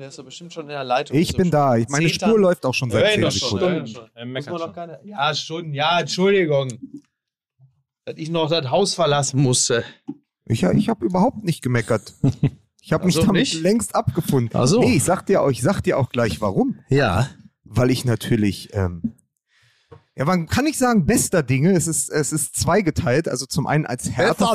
Der ist doch bestimmt schon in der Leitung. Ich So bin da. Ich, meine Spur läuft auch schon seit Hör ihn 10 doch schon, Sekunden. schon. Man schon. Ja, Stunden. Ja, Entschuldigung. Dass ich noch das Haus verlassen musste. Ich, ich habe überhaupt nicht gemeckert. Ich habe mich so, damit nicht? längst abgefunden. Ach so. Nee, ich sag dir auch, ich sag dir auch gleich warum. Ja. Weil ich natürlich, ähm, ja, man kann nicht sagen bester Dinge. Es ist, es ist zweigeteilt. Also zum einen als hertha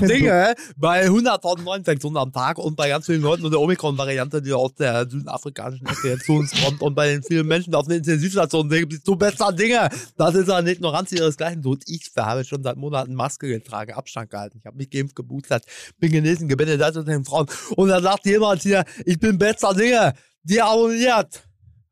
bei 100.000 Neuinfektionen am Tag und bei ganz vielen Leuten und der Omikron-Variante, die aus der südafrikanischen Ecke zu uns kommt und bei den vielen Menschen auf den Intensivstationen gibt es so besser Dinge. Das ist eine Ignoranz ihresgleichen. Und ich habe schon seit Monaten Maske getragen, Abstand gehalten. Ich habe mich geimpft, geboostert, bin genesen, gebildet unter den Frauen. Und dann sagt jemand hier, ich bin besser Dinge, die abonniert.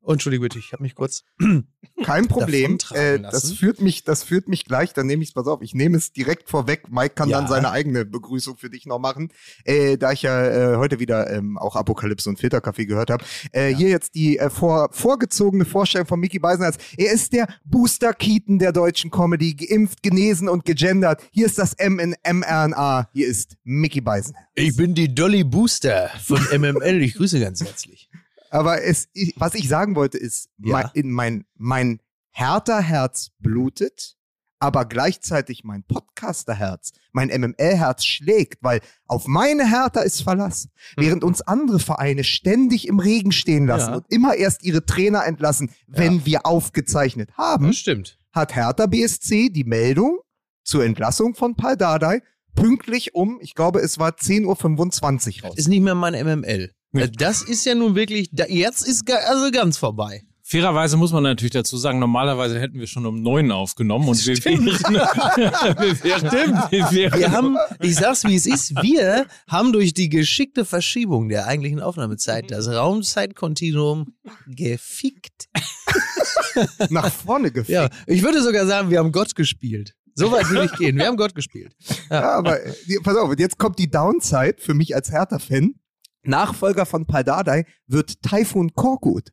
Entschuldige bitte, ich habe mich kurz Kein Problem. Äh, lassen. das führt mich, das führt mich gleich. Dann nehme ich es, pass auf, ich nehme es direkt vorweg. Mike kann Ja. dann seine eigene Begrüßung für dich noch machen. Äh, da ich ja äh, heute wieder ähm, auch Apokalypse und Filterkaffee gehört habe. Äh, Hier jetzt die äh, vor, vorgezogene Vorstellung von Mickey Beisenherz. Er ist der Booster Keaton der deutschen Comedy, geimpft, genesen und gegendert. Hier ist das M in mRNA. Hier ist Mickey Beisenherz. Ich bin die Dolly Booster von MML. Ich grüße ganz herzlich. Aber es, ich, was ich sagen wollte ist, Ja. mein, in mein, mein härter Herz blutet, aber gleichzeitig mein Podcaster-Herz, mein MML-Herz schlägt, weil auf meine Hertha ist Verlass. Während uns andere Vereine ständig im Regen stehen lassen Ja. und immer erst ihre Trainer entlassen, wenn wir aufgezeichnet haben, Das stimmt. hat Hertha BSC die Meldung zur Entlassung von Paul Dardai pünktlich um, ich glaube, es war 10.25 Uhr raus. Ist nicht mehr mein MML. Äh, Das ist ja nun wirklich, jetzt ist also ganz vorbei. Fairerweise muss man natürlich dazu sagen, normalerweise hätten wir schon um neun aufgenommen und wir wären, wir wären, wir wären Wir haben, ich sag's wie es ist, wir haben durch die geschickte Verschiebung der eigentlichen Aufnahmezeit das Raumzeitkontinuum gefickt. Nach vorne gefickt. Ja, ich würde sogar sagen, wir haben Gott gespielt. So weit will ich gehen. Wir haben Gott gespielt. Ja, aber äh, pass auf, jetzt kommt die Downside für mich als Hertha-Fan. Nachfolger von Paldadei wird Taifun Korkut.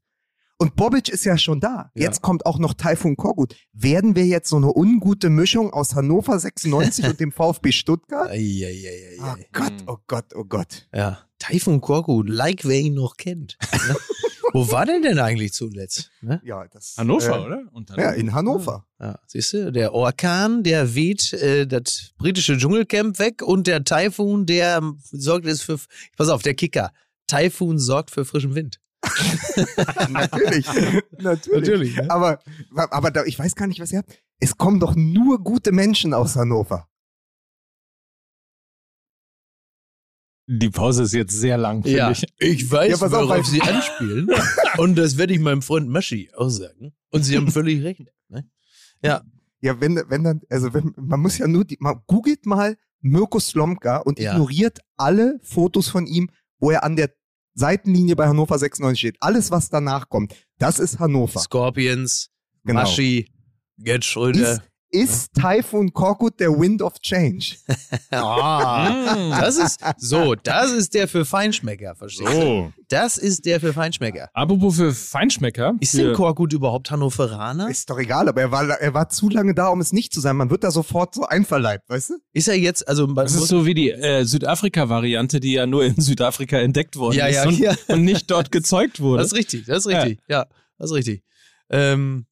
Und Bobic ist ja schon da. Ja. Jetzt kommt auch noch Taifun Korkut. Werden wir jetzt so eine ungute Mischung aus Hannover 96 und dem VfB Stuttgart? Eieieiei. Oh Gott, oh Gott, oh Gott. Ja, Taifun Korku, like wer ihn noch kennt. Wo war der denn eigentlich zuletzt? Ne? Ja, das, Hannover, äh, oder? Und dann, Ja, in Hannover. Ja, siehst du, der Orkan, der weht äh, das britische Dschungelcamp weg und der Taifun, der sorgt jetzt für, pass auf, der Kicker. Taifun sorgt für frischen Wind. Natürlich. Natürlich. Natürlich, ne? Aber, aber da, ich weiß gar nicht, was ihr habt. Es kommen doch nur gute Menschen aus Hannover. Die Pause ist jetzt sehr lang, finde Ja, ich. ich weiß, Ja, auf, worauf weil- Sie anspielen. und das werde ich meinem Freund Maschi auch sagen. Und Sie haben völlig recht. Ne? Ja, Ja, wenn, wenn dann, also wenn, man muss ja nur, die, man googelt mal Mirko Slomka und Ja. ignoriert alle Fotos von ihm, wo er an der Seitenlinie bei Hannover 96 steht. Alles, was danach kommt, das ist Hannover. Scorpions, Genau. Maschi, Gerd Schröder. Ist Typhoon Korkut der Wind of Change? Ah, das ist so, das ist der für Feinschmecker, verstehst du? So. Das ist der für Feinschmecker. Apropos für Feinschmecker. Ist denn Korkut überhaupt Hannoveraner? Ist doch egal, aber er war, er war zu lange da, um es nicht zu sein. Man wird da sofort so einverleibt, weißt du? Ist er jetzt, also man Das ist so wie die äh, Südafrika-Variante, die ja nur in Südafrika entdeckt worden Ja, ist ja, und, ja. und nicht dort gezeugt wurde. das ist richtig, das ist richtig, ja, das ist richtig. Ähm,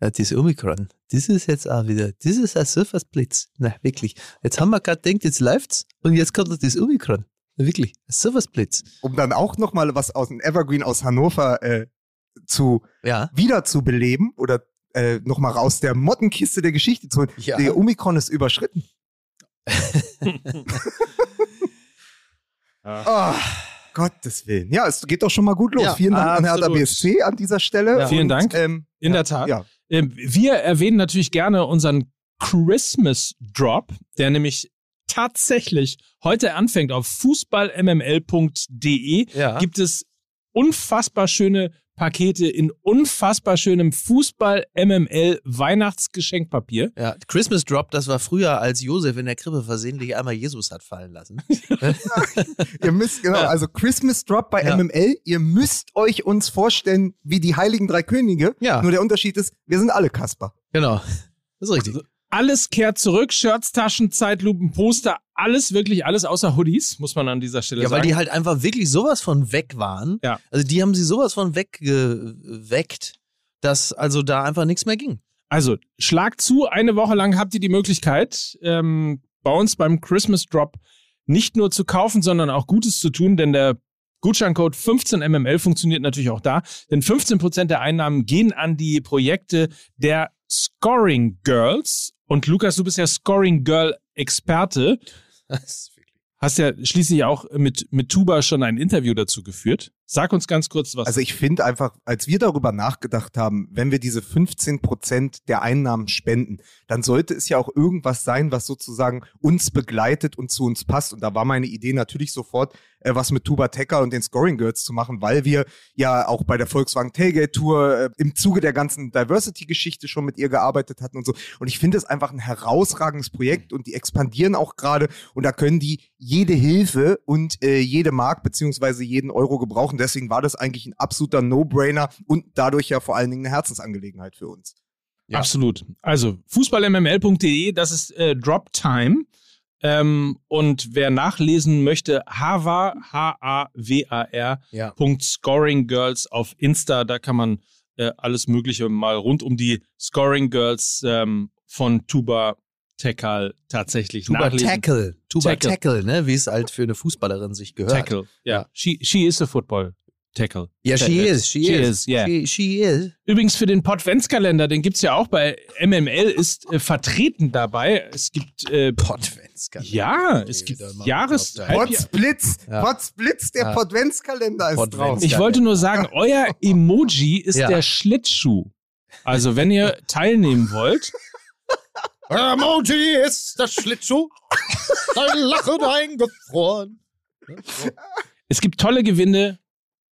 ja, das Omikron, das ist jetzt auch wieder, das ist ein Surfersblitz. Na, wirklich. Jetzt haben wir gerade gedacht, jetzt läuft's und jetzt kommt noch das Omikron. Na, wirklich, ein Surfersblitz. Um dann auch nochmal was aus dem Evergreen aus Hannover äh, zu Ja. wieder zu beleben oder äh, nochmal raus der Mottenkiste der Geschichte zu holen. Ja. Der Omikron ist überschritten. Oh, Gottes Willen. Ja, es geht doch schon mal gut los. Ja, Vielen Dank an Hertha absolut. BSC an dieser Stelle. Ja. Vielen Dank. Ähm, In ja, der Tat. Ja. Ähm, Wir erwähnen natürlich gerne unseren Christmas Drop, der nämlich tatsächlich heute anfängt auf fußballmml.de. Ja. Gibt es unfassbar schöne Pakete in unfassbar schönem Fußball-MML Weihnachtsgeschenkpapier. Ja, Christmas Drop, das war früher, als Josef in der Krippe versehentlich einmal Jesus hat fallen lassen. Ihr müsst, genau, Ja. also Christmas Drop bei Ja. MML. Ihr müsst euch uns vorstellen wie die Heiligen Drei Könige. Ja. Nur der Unterschied ist, wir sind alle Kasper. Genau. Das ist richtig. Alles kehrt zurück, Shirts, Taschen, Zeitlupen, Poster, alles, wirklich alles außer Hoodies, muss man an dieser Stelle Ja, sagen. weil die halt einfach wirklich sowas von weg waren. Ja. Also die haben sie sowas von weggeweckt, dass also da einfach nichts mehr ging. Also, schlag zu, eine Woche lang habt ihr die Möglichkeit, ähm, bei uns beim Christmas Drop nicht nur zu kaufen, sondern auch Gutes zu tun, denn der Gutscheincode 15mml funktioniert natürlich auch da, denn 15% der Einnahmen gehen an die Projekte der Scoring Girls. Und Lukas, du bist ja Scoring Girl Experte. Hast ja schließlich auch mit, mit Tuba schon ein Interview dazu geführt. Sag uns ganz kurz was. Also ich finde einfach, als wir darüber nachgedacht haben, wenn wir diese 15 Prozent der Einnahmen spenden, dann sollte es ja auch irgendwas sein, was sozusagen uns begleitet und zu uns passt. Und da war meine Idee natürlich sofort, äh, was mit Tuba Tecker und den Scoring Girls zu machen, weil wir ja auch bei der Volkswagen Tailgate Tour äh, im Zuge der ganzen Diversity-Geschichte schon mit ihr gearbeitet hatten und so. Und ich finde es einfach ein herausragendes Projekt und die expandieren auch gerade und da können die jede Hilfe und äh, jede Mark beziehungsweise jeden Euro gebrauchen. Deswegen war das eigentlich ein absoluter No-Brainer und dadurch ja vor allen Dingen eine Herzensangelegenheit für uns. Ja. Absolut. Also fußballmml.de, das ist äh, Drop Time. Ähm, und wer nachlesen möchte, Hava, H-A-W-A-R, Ja. Punkt Scoring Girls auf Insta, da kann man äh, alles Mögliche mal rund um die Scoring Girls ähm, von Tuba Tekal tatsächlich Tuba nachlesen. Tackle. Tuba Tackle. Tackle, ne? Wie es halt für eine Fußballerin sich gehört. Tackle. Ja. She, she is a football tackle. Ja, she Äh, is. She, she is. is, yeah. She, she is. Übrigens für den Podventskalender, den gibt's ja auch bei MML, ist äh, vertreten dabei. Es gibt äh, Podventskalender. ja, es gibt Jahres Potzblitz, Ja. Potzblitz, der Ja. Podventskalender ist drauf. Ich wollte nur sagen, euer Emoji ist Ja. der Schlittschuh. Also wenn ihr teilnehmen wollt, Emoji ist das Schlittschuh. Dein Lachen eingefroren. es gibt tolle Gewinne,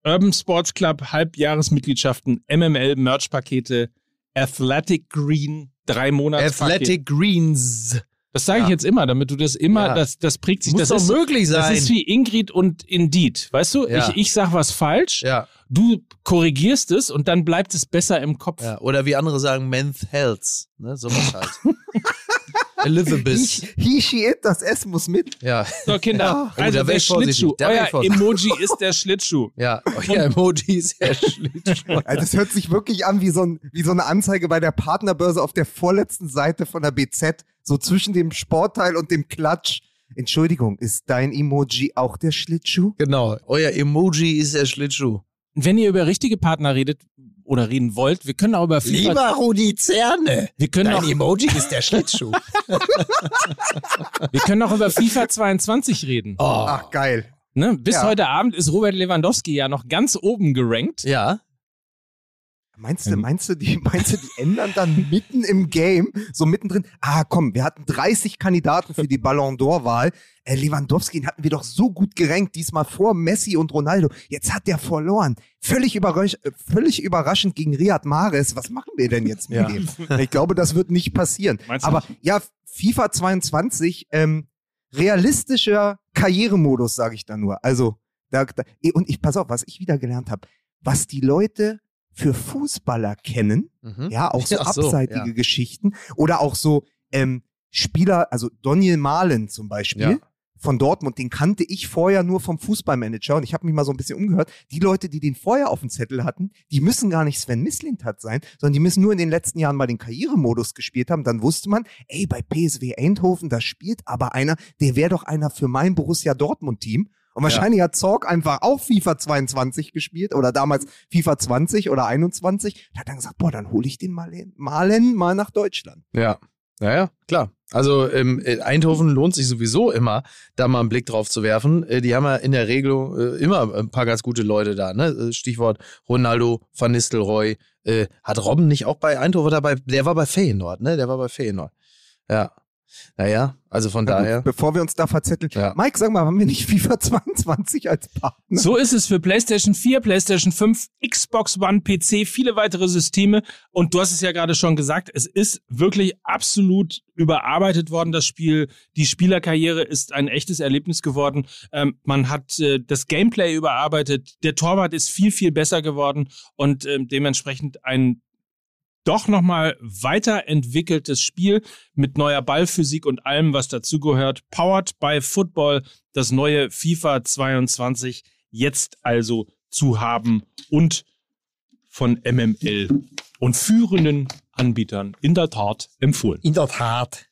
Urban Sports Club, Halbjahresmitgliedschaften, MML Merch-Pakete, Athletic Green, drei Monats Athletic Greens. Das sage ich Ja. jetzt immer, damit du das immer, Ja. das, das prägt sich. Muss das doch ist, möglich Das sein. ist wie Ingrid und Indeed. Weißt du, Ja. ich, ich sag was falsch, ja, du korrigierst es und dann bleibt es besser im Kopf. Oder wie andere sagen, Men's Health. Ne? Sowas halt. Elizabeth. He, she, it, das S muss mit. Ja. So, Kinder, Oh, also wär der. Schlittschuh. Ich Euer. Emoji ist der Schlittschuh. Ja, euer Emoji ist ja Schlittschuh. Also das hört sich wirklich an wie so, ein, wie so eine Anzeige bei der Partnerbörse auf der vorletzten Seite von der BZ, so zwischen dem Sportteil und dem Klatsch. Entschuldigung, ist dein Emoji auch der Schlittschuh? Genau. Euer Emoji ist der Schlittschuh. Wenn ihr über richtige Partner redet oder reden wollt, wir können auch über FIFA. Lieber Rudi Zerne. wir können Dein auch, Emoji ist der Schlittschuh. wir können auch über FIFA 22 reden. Oh. Ach, geil. Ne? Bis Ja. heute Abend ist Robert Lewandowski ja noch ganz oben gerankt. Ja. Meinst du, meinst du, die, meinst du, die ändern dann mitten im Game, so mittendrin? Ah, komm, wir hatten 30 Kandidaten für die Ballon d'Or-Wahl. Äh, Lewandowski den hatten wir doch so gut gerankt, diesmal vor Messi und Ronaldo. Jetzt hat der verloren. Völlig, überrasch äh, völlig überraschend gegen Riyad Mahrez. Was machen wir denn jetzt mit Ja. dem? Ich glaube, das wird nicht passieren. Meinst Aber nicht? ja, FIFA 22, ähm, realistischer Karrieremodus, sage ich da nur. Also, da, da, und ich, pass auf, was ich wieder gelernt habe, was die Leute für Fußballer kennen, Mhm. ja, auch so so, abseitige ja. Geschichten oder auch so ähm, Spieler, also Daniel Mahlen zum Beispiel Ja. von Dortmund, den kannte ich vorher nur vom Fußballmanager und ich habe mich mal so ein bisschen umgehört. Die Leute, die den vorher auf dem Zettel hatten, die müssen gar nicht Sven Mislintat sein, sondern die müssen nur in den letzten Jahren mal den Karrieremodus gespielt haben. Dann wusste man, ey, bei PSW Eindhoven, da spielt aber einer, der wäre doch einer für mein Borussia Dortmund-Team. Und wahrscheinlich hat Zorg einfach auch FIFA 22 gespielt oder damals FIFA 20 oder 21. Da hat dann gesagt, boah, dann hole ich den mal, in, malen mal nach Deutschland. Ja. Naja, klar. Also ähm, in Eindhoven lohnt sich sowieso immer, da mal einen Blick drauf zu werfen. Äh, die haben ja in der Regel äh, immer ein paar ganz gute Leute da. Ne? Äh, Stichwort Ronaldo, Van Nistelrooy. Äh, hat Robben nicht auch bei Eindhoven dabei? Der war bei Feyenoord, ne? Der war bei Feyenoord. Ja. Naja, also von Na gut, daher. Bevor wir uns da verzetteln. Ja. Mike, sag mal, haben wir nicht FIFA 22 als Partner? So ist es für PlayStation 4, PlayStation 5, Xbox One, PC, viele weitere Systeme. Und du hast es ja gerade schon gesagt, es ist wirklich absolut überarbeitet worden, das Spiel. Die Spielerkarriere ist ein echtes Erlebnis geworden. Ähm, man hat äh, das Gameplay überarbeitet. Der Torwart ist viel, viel besser geworden und ähm, dementsprechend ein doch nochmal weiterentwickeltes Spiel mit neuer Ballphysik und allem, was dazugehört. Powered by Football, das neue FIFA 22 jetzt also zu haben und von MML und führenden Anbietern in der Tat empfohlen. In der Tat.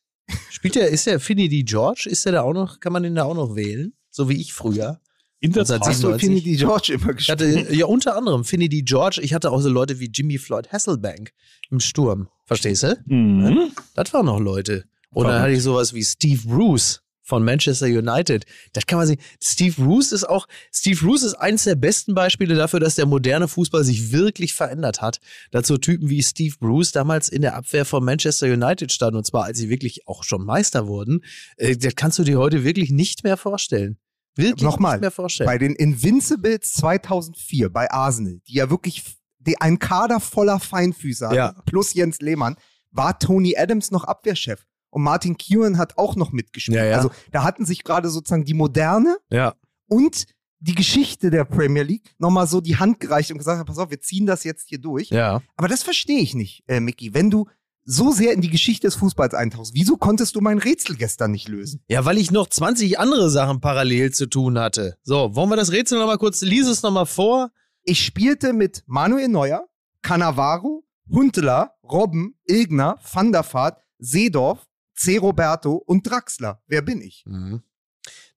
Spielt der, ist der Finity George? Ist der da auch noch, kann man den da auch noch wählen? So wie ich früher. In der Tat. Hast du 97? Finity George immer Ich gespielt? hatte, ja, unter anderem Finity George. Ich hatte auch so Leute wie Jimmy Floyd Hasselbank im Sturm. Verstehst du? Mhm. Das waren noch Leute. Und dann Verrückt. hatte ich sowas wie Steve Bruce von Manchester United. Das kann man sehen. Steve Bruce ist auch, Steve Bruce ist eines der besten Beispiele dafür, dass der moderne Fußball sich wirklich verändert hat. Dazu Typen wie Steve Bruce damals in der Abwehr von Manchester United standen, und zwar als sie wirklich auch schon Meister wurden. Äh, Das kannst du dir heute wirklich nicht mehr vorstellen. Wirklich Nochmal, nicht mehr vorstellen. Bei den Invincibles 2004 bei Arsenal, die ja wirklich die, ein Kader voller Feinfüßer hatten, Ja. plus Jens Lehmann, war Tony Adams noch Abwehrchef. Und Martin Keown hat auch noch mitgespielt. Ja, ja. Also da hatten sich gerade sozusagen die Moderne ja. und die Geschichte der Premier League nochmal so die Hand gereicht und gesagt, pass auf, wir ziehen das jetzt hier durch. Ja. Aber das verstehe ich nicht, äh, Micky. Wenn du so sehr in die Geschichte des Fußballs eintauchst, wieso konntest du mein Rätsel gestern nicht lösen? Ja, weil ich noch 20 andere Sachen parallel zu tun hatte. So, wollen wir das Rätsel nochmal kurz, lies es nochmal vor. Ich spielte mit Manuel Neuer, Cannavaro, Huntela, Robben, Ilgner, Van der Vaart, Seedorf, C. Roberto und Draxler. Wer bin ich? Mhm.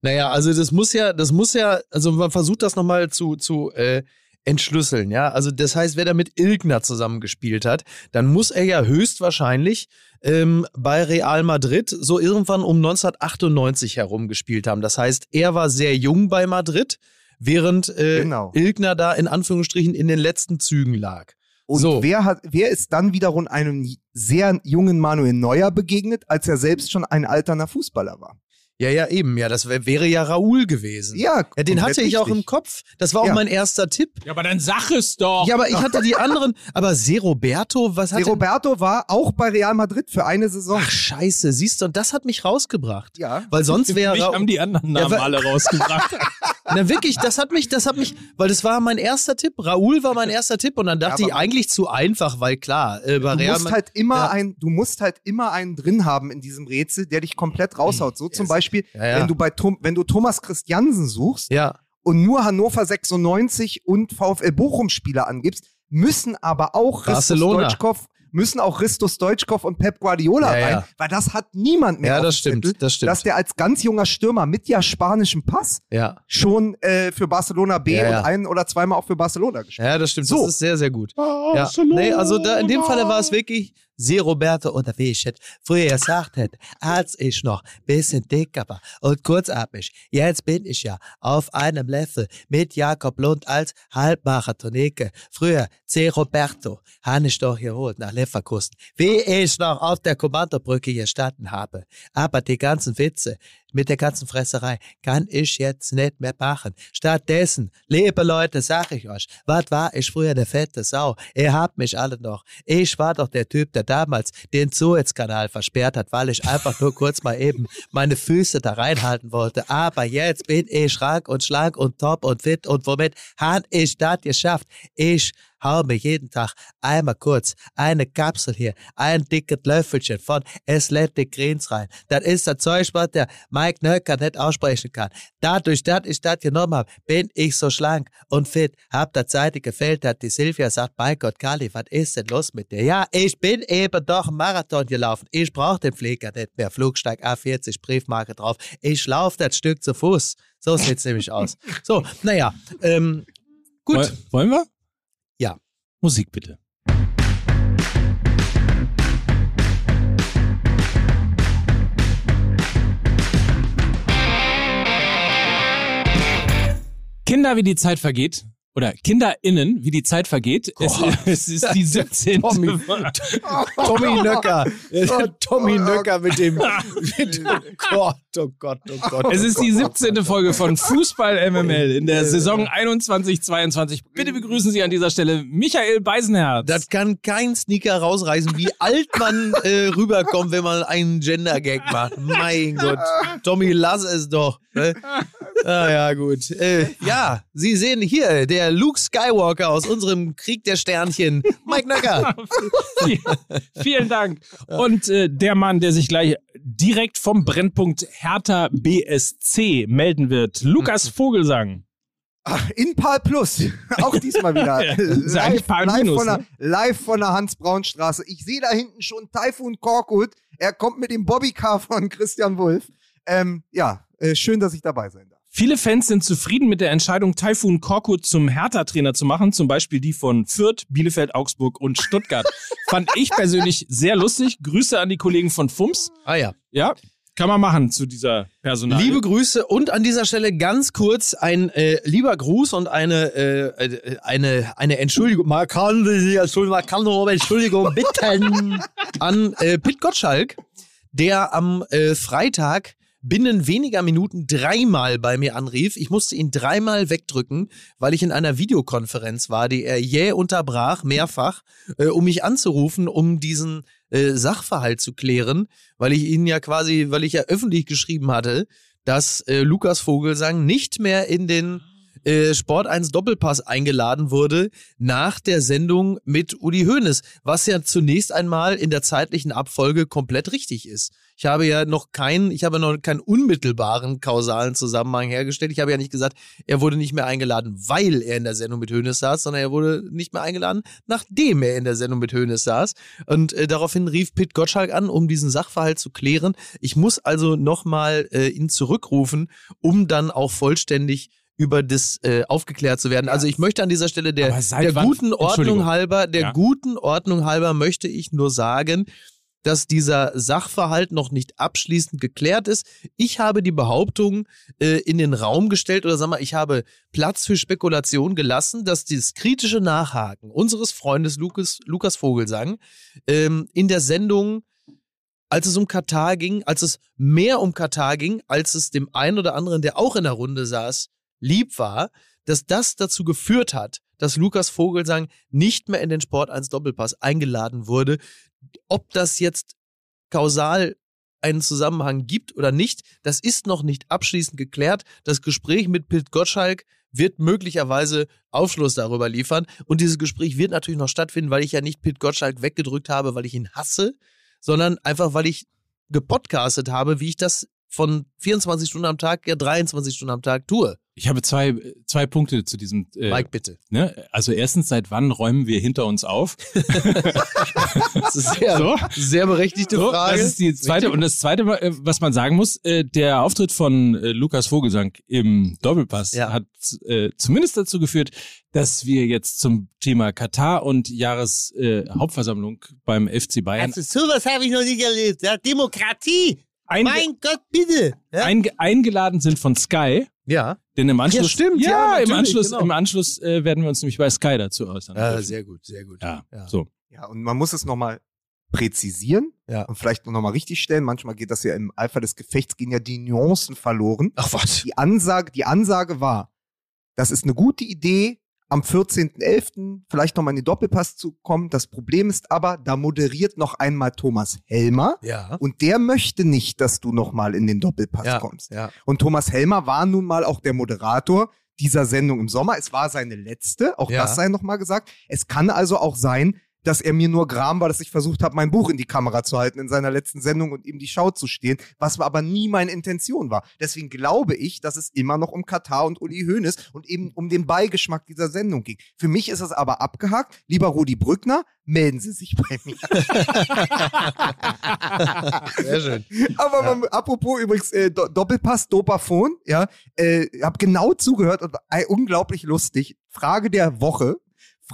Naja, also das muss ja, das muss ja, also man versucht das nochmal zu, zu äh, entschlüsseln, ja. Also das heißt, wer da mit Ilgner zusammengespielt hat, dann muss er ja höchstwahrscheinlich ähm, bei Real Madrid so irgendwann um 1998 herum gespielt haben. Das heißt, er war sehr jung bei Madrid, während äh, Genau. Ilgner da in Anführungsstrichen in den letzten Zügen lag. Und So. wer, hat, wer ist dann wiederum einem sehr jungen Manuel Neuer begegnet, als er selbst schon ein alterner Fußballer war? Ja, ja, eben, ja, das wär, wäre ja Raoul gewesen. Ja, Ja, den hatte ich auch richtig. im Kopf. Das war auch Ja. mein erster Tipp. Ja, aber dann sag es doch. Ja, aber ich hatte die anderen. Aber Seroberto, was hat C. denn- Roberto war auch bei Real Madrid für eine Saison. Ach, scheiße, siehst du, und das hat mich rausgebracht. Ja. Weil sonst wäre Mich haben die anderen Namen Ja, alle rausgebracht. Na wirklich, das hat mich, das hat mich, weil das war mein erster Tipp. Raoul war mein erster Tipp und dann dachte Ja, ich eigentlich zu einfach, weil klar, äh, bei Du musst halt immer Ja. ein, du musst halt immer einen drin haben in diesem Rätsel, der dich komplett raushaut. So zum Yes. Beispiel, Ja, wenn du bei Tom, wenn du Thomas Christiansen suchst ja, und nur Hannover 96 und VfL Bochum Spieler angibst, müssen aber auch Barcelona. Deutschkopf, müssen auch Christus Deutschkopf und Pep Guardiola Ja, rein, ja. weil das hat niemand mehr ja, das stimmt, Zettel, das stimmt. dass der als ganz junger Stürmer mit ja spanischem Pass ja. schon äh, für Barcelona B Ja, ja. und ein oder zweimal auch für Barcelona gespielt. ja, das stimmt. So. Das ist sehr, sehr gut. Ja, nee, also da, in dem Falle war es wirklich sehr Roberto oder wie ich es früher gesagt hätte, als ich noch bisschen dicker war und kurzatmig. Jetzt bin ich ja auf einem Level mit Jakob Lund als Halbmarathonike. Früher C. Roberto, habe ich doch geholt nach Leverkusen, wie ich noch auf der Kommandobrücke gestanden habe. Aber die ganzen Witze mit der ganzen Fresserei kann ich jetzt nicht mehr machen. Stattdessen, liebe Leute, sag ich euch, was war ich früher der fette Sau? Ihr habt mich alle noch. Ich war doch der Typ, der damals den Suezkanal versperrt hat, weil ich einfach nur kurz mal eben meine Füße da reinhalten wollte. Aber jetzt bin ich schrank und schlank und top und fit und womit han ich das geschafft? Ich hau mir jeden Tag einmal kurz eine Kapsel hier, ein dickes Löffelchen von Athletic Greens rein. Das ist das Zeug, was der Mike Nöcker nicht aussprechen kann. Dadurch, dass ich das genommen habe, bin ich so schlank und fit. Hab der Zeit gefällt hat, die Silvia sagt, mein Gott, Kali, was ist denn los mit dir? Ja, ich bin eben doch einen Marathon gelaufen. Ich brauch den Flieger nicht mehr. Flugsteig A40, Briefmarke drauf. Ich lauf das Stück zu Fuß. So sieht's nämlich aus. So, naja, ähm, gut. Woll- Wollen wir? Ja. Musik bitte. Kinder, wie die Zeit vergeht. Oder KinderInnen, wie die Zeit vergeht. Es, es ist die 17. Tommy. Tommy Nöcker. Tommy Nöcker mit dem. Mit, oh Gott, oh Gott, oh Gott. Es ist die 17. Folge von Fußball MML in der Saison 21-22. Bitte begrüßen Sie an dieser Stelle Michael Beisenherz. Das kann kein Sneaker rausreißen, wie alt man äh, rüberkommt, wenn man einen Gender-Gag macht. Mein Gott. Tommy, lass es doch. Ne? Ah, ja, gut. Äh, ja, Sie sehen hier, der Luke Skywalker aus unserem Krieg der Sternchen, Mike Nöcker. Vielen Dank. Und äh, der Mann, der sich gleich direkt vom Brennpunkt Hertha BSC melden wird, Lukas Vogelsang. Ach, in Pal Plus, auch diesmal wieder. live, live, Minus, von der, ne? live von der Hans-Braun-Straße. Ich sehe da hinten schon Taifun Korkut. Er kommt mit dem Bobbycar von Christian Wulff. Ähm, ja, äh, schön, dass ich dabei sein darf. Viele Fans sind zufrieden mit der Entscheidung, Taifun Korkut zum Hertha-Trainer zu machen, zum Beispiel die von Fürth, Bielefeld, Augsburg und Stuttgart. Fand ich persönlich sehr lustig. Grüße an die Kollegen von FUMS. Ah ja. Ja, kann man machen zu dieser Personal. Liebe Grüße und an dieser Stelle ganz kurz ein äh, lieber Gruß und eine, äh, äh, eine, eine Entschuldigung. Man kann, Entschuldigung, man kann um Entschuldigung bitten an äh, Pit Gottschalk, der am äh, Freitag binnen weniger Minuten dreimal bei mir anrief. Ich musste ihn dreimal wegdrücken, weil ich in einer Videokonferenz war, die er jäh unterbrach, mehrfach, äh, um mich anzurufen, um diesen äh, Sachverhalt zu klären, weil ich ihn ja quasi, weil ich ja öffentlich geschrieben hatte, dass äh, Lukas Vogelsang nicht mehr in den äh, Sport 1 Doppelpass eingeladen wurde nach der Sendung mit Uli Hoeneß, was ja zunächst einmal in der zeitlichen Abfolge komplett richtig ist. Ich habe ja noch keinen, ich habe noch keinen unmittelbaren kausalen Zusammenhang hergestellt. Ich habe ja nicht gesagt, er wurde nicht mehr eingeladen, weil er in der Sendung mit Hoeneß saß, sondern er wurde nicht mehr eingeladen, nachdem er in der Sendung mit Hoeneß saß. Und äh, daraufhin rief Pit Gottschalk an, um diesen Sachverhalt zu klären. Ich muss also nochmal äh, ihn zurückrufen, um dann auch vollständig über das äh, aufgeklärt zu werden. Also ich möchte an dieser Stelle der, der wann- guten Ordnung halber, der Ja. guten Ordnung halber möchte ich nur sagen, dass dieser Sachverhalt noch nicht abschließend geklärt ist. Ich habe die Behauptung äh, in den Raum gestellt oder sag mal, ich habe Platz für Spekulation gelassen, dass dieses kritische Nachhaken unseres Freundes Lukas, Lukas Vogelsang ähm, in der Sendung als es um Katar ging, als es mehr um Katar ging, als es dem einen oder anderen, der auch in der Runde saß, lieb war, dass das dazu geführt hat, dass Lukas Vogelsang nicht mehr in den Sport 1 Doppelpass eingeladen wurde. Ob das jetzt kausal einen Zusammenhang gibt oder nicht, das ist noch nicht abschließend geklärt. Das Gespräch mit Pilt Gottschalk wird möglicherweise Aufschluss darüber liefern. Und dieses Gespräch wird natürlich noch stattfinden, weil ich ja nicht Pitt Gottschalk weggedrückt habe, weil ich ihn hasse, sondern einfach, weil ich gepodcastet habe, wie ich das von 24 Stunden am Tag, ja 23 Stunden am Tag tue. Ich habe zwei, zwei Punkte zu diesem. Äh, Mike, bitte. ne? Also erstens, seit wann räumen wir hinter uns auf? Das ist sehr, So. sehr berechtigte So, Frage. Das ist die zweite. Und das zweite, äh, was man sagen muss, äh, der Auftritt von äh, Lukas Vogelsang im Doppelpass Ja. hat äh, zumindest dazu geführt, dass wir jetzt zum Thema Katar und Jahreshauptversammlung äh, Hauptversammlung beim FC Bayern Also sowas habe ich noch nicht erlebt. Ja, Demokratie. einge Mein Gott, bitte. Ja? einge eingeladen sind von Sky. ja. Denn im Anschluss, stimmt, ja, ja, im Anschluss, genau. im Anschluss äh, werden wir uns nämlich bei Sky dazu äußern. ja, dürfen. sehr gut, sehr gut. ja, Ja. so. Ja, und man muss es nochmal präzisieren Ja. und vielleicht nochmal richtig stellen. Manchmal geht das ja im Eifer des Gefechts, gehen ja die Nuancen verloren. Ach was. Die Ansage, die Ansage war, das ist eine gute Idee, am 14.11. vielleicht nochmal in den Doppelpass zu kommen. Das Problem ist aber, da moderiert noch einmal Thomas Helmer Ja. und der möchte nicht, dass du nochmal in den Doppelpass Ja, kommst. ja. Und Thomas Helmer war nun mal auch der Moderator dieser Sendung im Sommer. Es war seine letzte, auch das sei nochmal gesagt. Es kann also auch sein, dass er mir nur Gram war, dass ich versucht habe, mein Buch in die Kamera zu halten in seiner letzten Sendung und ihm die Schau zu stehen, was aber nie meine Intention war. Deswegen glaube ich, dass es immer noch um Katar und Uli Hoeneß und eben um den Beigeschmack dieser Sendung ging. Für mich ist es aber abgehakt. Lieber Rudi Brückner, melden Sie sich bei mir. Sehr schön. Aber man, apropos übrigens äh, Do Doppelpass, Dopaphon, ja, äh, hab genau zugehört und äh, unglaublich lustig. Frage der Woche,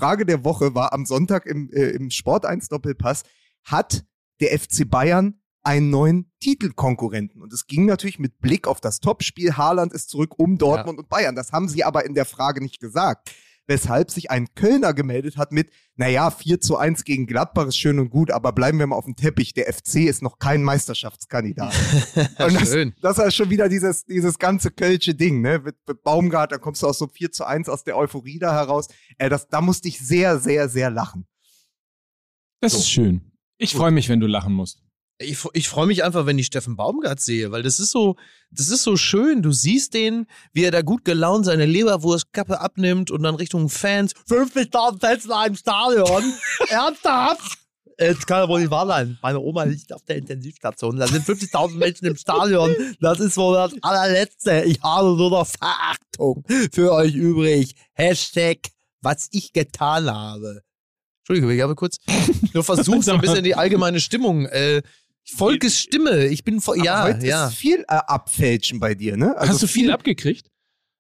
Frage der Woche war am Sonntag im, äh, im Sport 1 Doppelpass, hat der FC Bayern einen neuen Titelkonkurrenten. Und es ging natürlich mit Blick auf das Topspiel. Haaland ist zurück um Dortmund und Bayern. Das haben sie aber in der Frage nicht gesagt. Weshalb sich ein Kölner gemeldet hat mit, naja, 4 zu 1 gegen Gladbach ist schön und gut, aber bleiben wir mal auf dem Teppich. Der FC ist noch kein Meisterschaftskandidat. Und das, Schön. das ist schon wieder dieses, dieses ganze kölsche Ding, ne? Mit, mit Baumgart, da kommst du aus so 4 zu 1 aus der Euphorie da heraus. Äh, das, da musste ich sehr, sehr, sehr lachen. Das So. ist schön. Ich freue mich, wenn du lachen musst. Ich, ich freue mich einfach, wenn ich Steffen Baumgart sehe, weil das ist so, das ist so schön. Du siehst den, wie er da gut gelaunt seine Leberwurstkappe abnimmt und dann Richtung Fans. 50.000 Fans in einem Stadion. Ernsthaft? Es kann ja wohl nicht wahr sein. Meine Oma liegt auf der Intensivstation. Da sind 50.000 Menschen im Stadion. Das ist wohl das allerletzte. Ich habe nur noch Verachtung für euch übrig. Hashtag, was ich getan habe. Entschuldigung, ich habe kurz nur versucht, so ein bisschen die allgemeine Stimmung. Äh, Volkes Stimme. Ich bin vor, ja, heute ja. ist viel äh, abfälschen bei dir, ne? Also Hast du viel abgekriegt?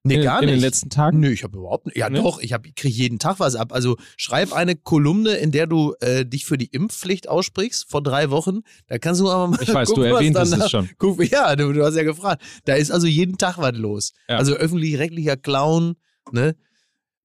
Nee, in, gar in nicht. den letzten Tagen? Nö, ich habe überhaupt nicht. Ja, Ne? doch, ich, hab- ich kriege jeden Tag was ab. Also schreib eine Kolumne, in der du äh, dich für die Impfpflicht aussprichst, vor drei Wochen. Da kannst du aber mal Ich weiß, gucken, du was erwähntest danach- es schon. Guck, ja, du, du hast ja gefragt. Da ist also jeden Tag was los. Ja. Also öffentlich-rechtlicher Clown, ne?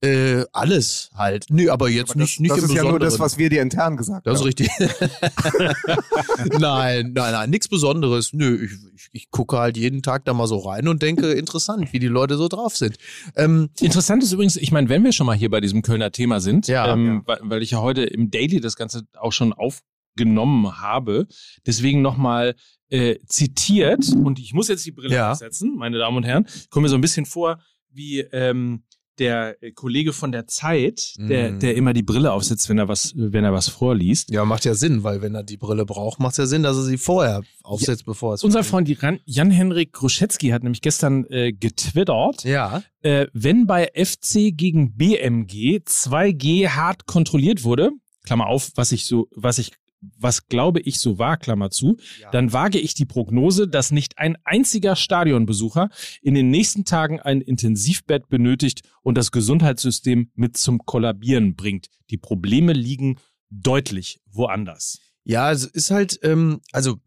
Äh, alles halt. Nö, aber jetzt Aber das, nicht, nicht das im ist ja nur das, was wir dir intern gesagt Das ist haben. richtig. nein, nein, nein, nichts Besonderes. Nö, ich, ich, ich gucke halt jeden Tag da mal so rein und denke, interessant, wie die Leute so drauf sind. Ähm, Interessant ist übrigens, ich meine, wenn wir schon mal hier bei diesem Kölner Thema sind, Ja. ähm, Weil, weil ich ja heute im Daily das Ganze auch schon aufgenommen habe, deswegen nochmal äh, zitiert und ich muss jetzt die Brille Ja. aufsetzen, meine Damen und Herren, ich komme mir so ein bisschen vor wie ähm, der äh, Kollege von der Zeit, der, Mm. der immer die Brille aufsetzt, wenn er was, wenn er was vorliest. ja, macht ja Sinn, weil wenn er die Brille braucht, macht es ja Sinn, dass er sie vorher aufsetzt, bevor es. Unser Freund Jan- Jan-Henrik Gruschetzky hat nämlich gestern äh, getwittert, Ja. äh, wenn bei FC gegen BMG 2G hart kontrolliert wurde, Klammer auf, was ich so, was ich, was glaube ich so war, Klammer zu, dann wage ich die Prognose, dass nicht ein einziger Stadionbesucher in den nächsten Tagen ein Intensivbett benötigt und das Gesundheitssystem mit zum Kollabieren bringt. Die Probleme liegen deutlich woanders. Ja, es ist halt, ähm, also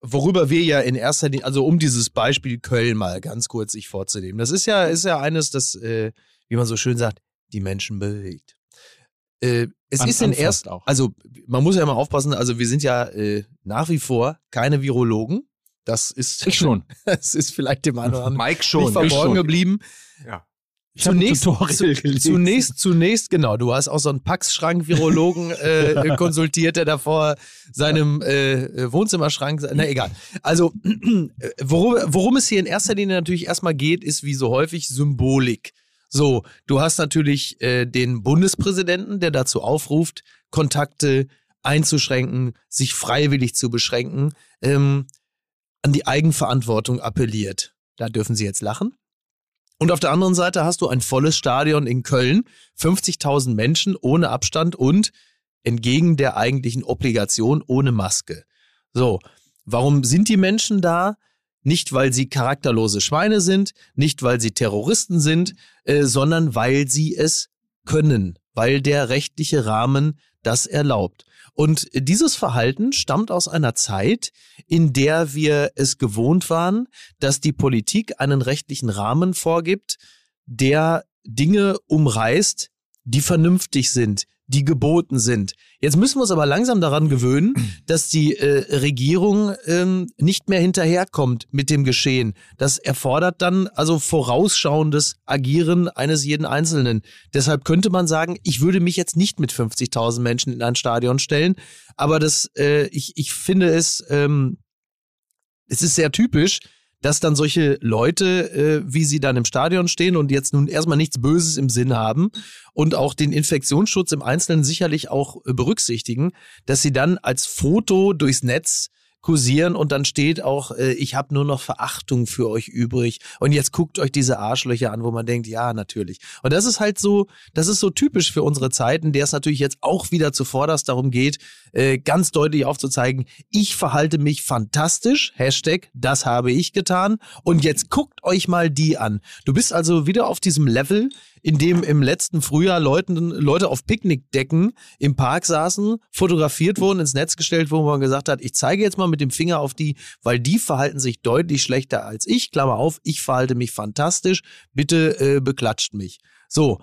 worüber wir ja in erster Linie, also um dieses Beispiel Köln mal ganz kurz sich vorzunehmen. Das ist ja, ist ja eines, das, äh, wie man so schön sagt, die Menschen bewegt. Äh, es An- ist in erst, auch. also man muss ja immer aufpassen, also wir sind ja äh, nach wie vor keine Virologen. Das ist, Ich schon. das ist vielleicht dem anderen Mike nicht schon. verborgen schon. geblieben. Ja. Ich habe Zunächst, zunächst, zunächst, genau, du hast auch so einen Pax-Schrank-Virologen äh, konsultiert, der da vor seinem äh, Wohnzimmerschrank, na egal. Also, äh, worum, worum es hier in erster Linie natürlich erstmal geht, ist wie so häufig Symbolik. So, du hast natürlich äh, den Bundespräsidenten, der dazu aufruft, Kontakte einzuschränken, sich freiwillig zu beschränken, ähm, an die Eigenverantwortung appelliert. Da dürfen sie jetzt lachen. Und auf der anderen Seite hast du ein volles Stadion in Köln, 50.000 Menschen ohne Abstand und entgegen der eigentlichen Obligation ohne Maske. So, warum sind die Menschen da? Nicht, weil sie charakterlose Schweine sind, nicht, weil sie Terroristen sind, äh, sondern weil sie es können, weil der rechtliche Rahmen das erlaubt. Und dieses Verhalten stammt aus einer Zeit, in der wir es gewohnt waren, dass die Politik einen rechtlichen Rahmen vorgibt, der Dinge umreißt, die vernünftig sind, die geboten sind. Jetzt müssen wir uns aber langsam daran gewöhnen, dass die äh, Regierung ähm, nicht mehr hinterherkommt mit dem Geschehen. Das erfordert dann also vorausschauendes Agieren eines jeden Einzelnen. Deshalb könnte man sagen, ich würde mich jetzt nicht mit 50.000 Menschen in ein Stadion stellen, aber das, äh, ich, ich finde es, ähm, es ist sehr typisch, dass dann solche Leute, äh, wie sie dann im Stadion stehen und jetzt nun erstmal nichts Böses im Sinn haben und auch den Infektionsschutz im Einzelnen sicherlich auch äh, berücksichtigen, dass sie dann als Foto durchs Netz kursieren und dann steht auch, äh, ich habe nur noch Verachtung für euch übrig und jetzt guckt euch diese Arschlöcher an, wo man denkt, ja, natürlich. Und das ist halt so, das ist so typisch für unsere Zeiten, der es natürlich jetzt auch wieder zuvorderst darum geht, äh, ganz deutlich aufzuzeigen, ich verhalte mich fantastisch, Hashtag, das habe ich getan und jetzt guckt euch mal die an. Du bist also wieder auf diesem Level, in dem im letzten Frühjahr Leuten, Leute auf Picknickdecken im Park saßen, fotografiert wurden, ins Netz gestellt wurden, wo man gesagt hat, ich zeige jetzt mal mit dem Finger auf die, weil die verhalten sich deutlich schlechter als ich. Klammer auf, ich verhalte mich fantastisch, bitte äh, beklatscht mich. So,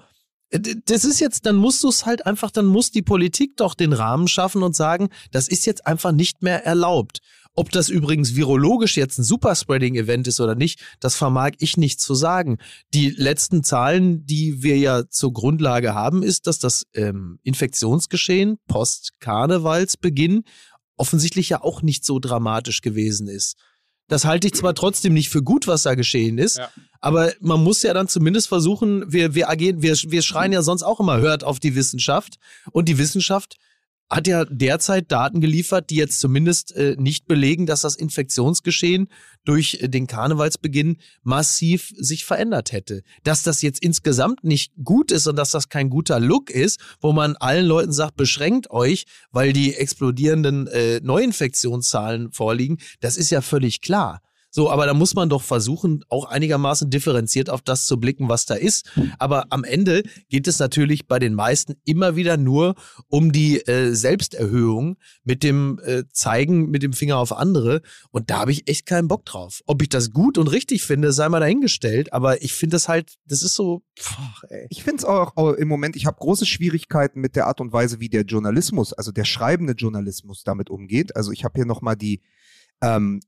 das ist jetzt, dann musst du es halt einfach, dann muss die Politik doch den Rahmen schaffen und sagen, das ist jetzt einfach nicht mehr erlaubt. Ob das übrigens virologisch jetzt ein Superspreading-Event ist oder nicht, das vermag ich nicht zu sagen. Die letzten Zahlen, die wir ja zur Grundlage haben, ist, dass das ähm, Infektionsgeschehen post-Karnevalsbeginn offensichtlich ja auch nicht so dramatisch gewesen ist. Das halte ich zwar trotzdem nicht für gut, was da geschehen ist, Ja. aber man muss ja dann zumindest versuchen, wir, wir agieren, wir, wir schreien ja sonst auch immer, hört auf die Wissenschaft. Und die Wissenschaft hat ja derzeit Daten geliefert, die jetzt zumindest äh, nicht belegen, dass das Infektionsgeschehen durch äh, den Karnevalsbeginn massiv sich verändert hätte. Dass das jetzt insgesamt nicht gut ist und dass das kein guter Look ist, wo man allen Leuten sagt, beschränkt euch, weil die explodierenden äh, Neuinfektionszahlen vorliegen, das ist ja völlig klar. So, aber da muss man doch versuchen, auch einigermaßen differenziert auf das zu blicken, was da ist. Aber am Ende geht es natürlich bei den meisten immer wieder nur um die äh, Selbsterhöhung mit dem äh, Zeigen mit dem Finger auf andere. Und da habe ich echt keinen Bock drauf. Ob ich das gut und richtig finde, sei mal dahingestellt. Aber ich finde das halt, das ist so, pff. Ich finde es auch, auch im Moment, ich habe große Schwierigkeiten mit der Art und Weise, wie der Journalismus, also der schreibende Journalismus damit umgeht. Also ich habe hier nochmal die ähm,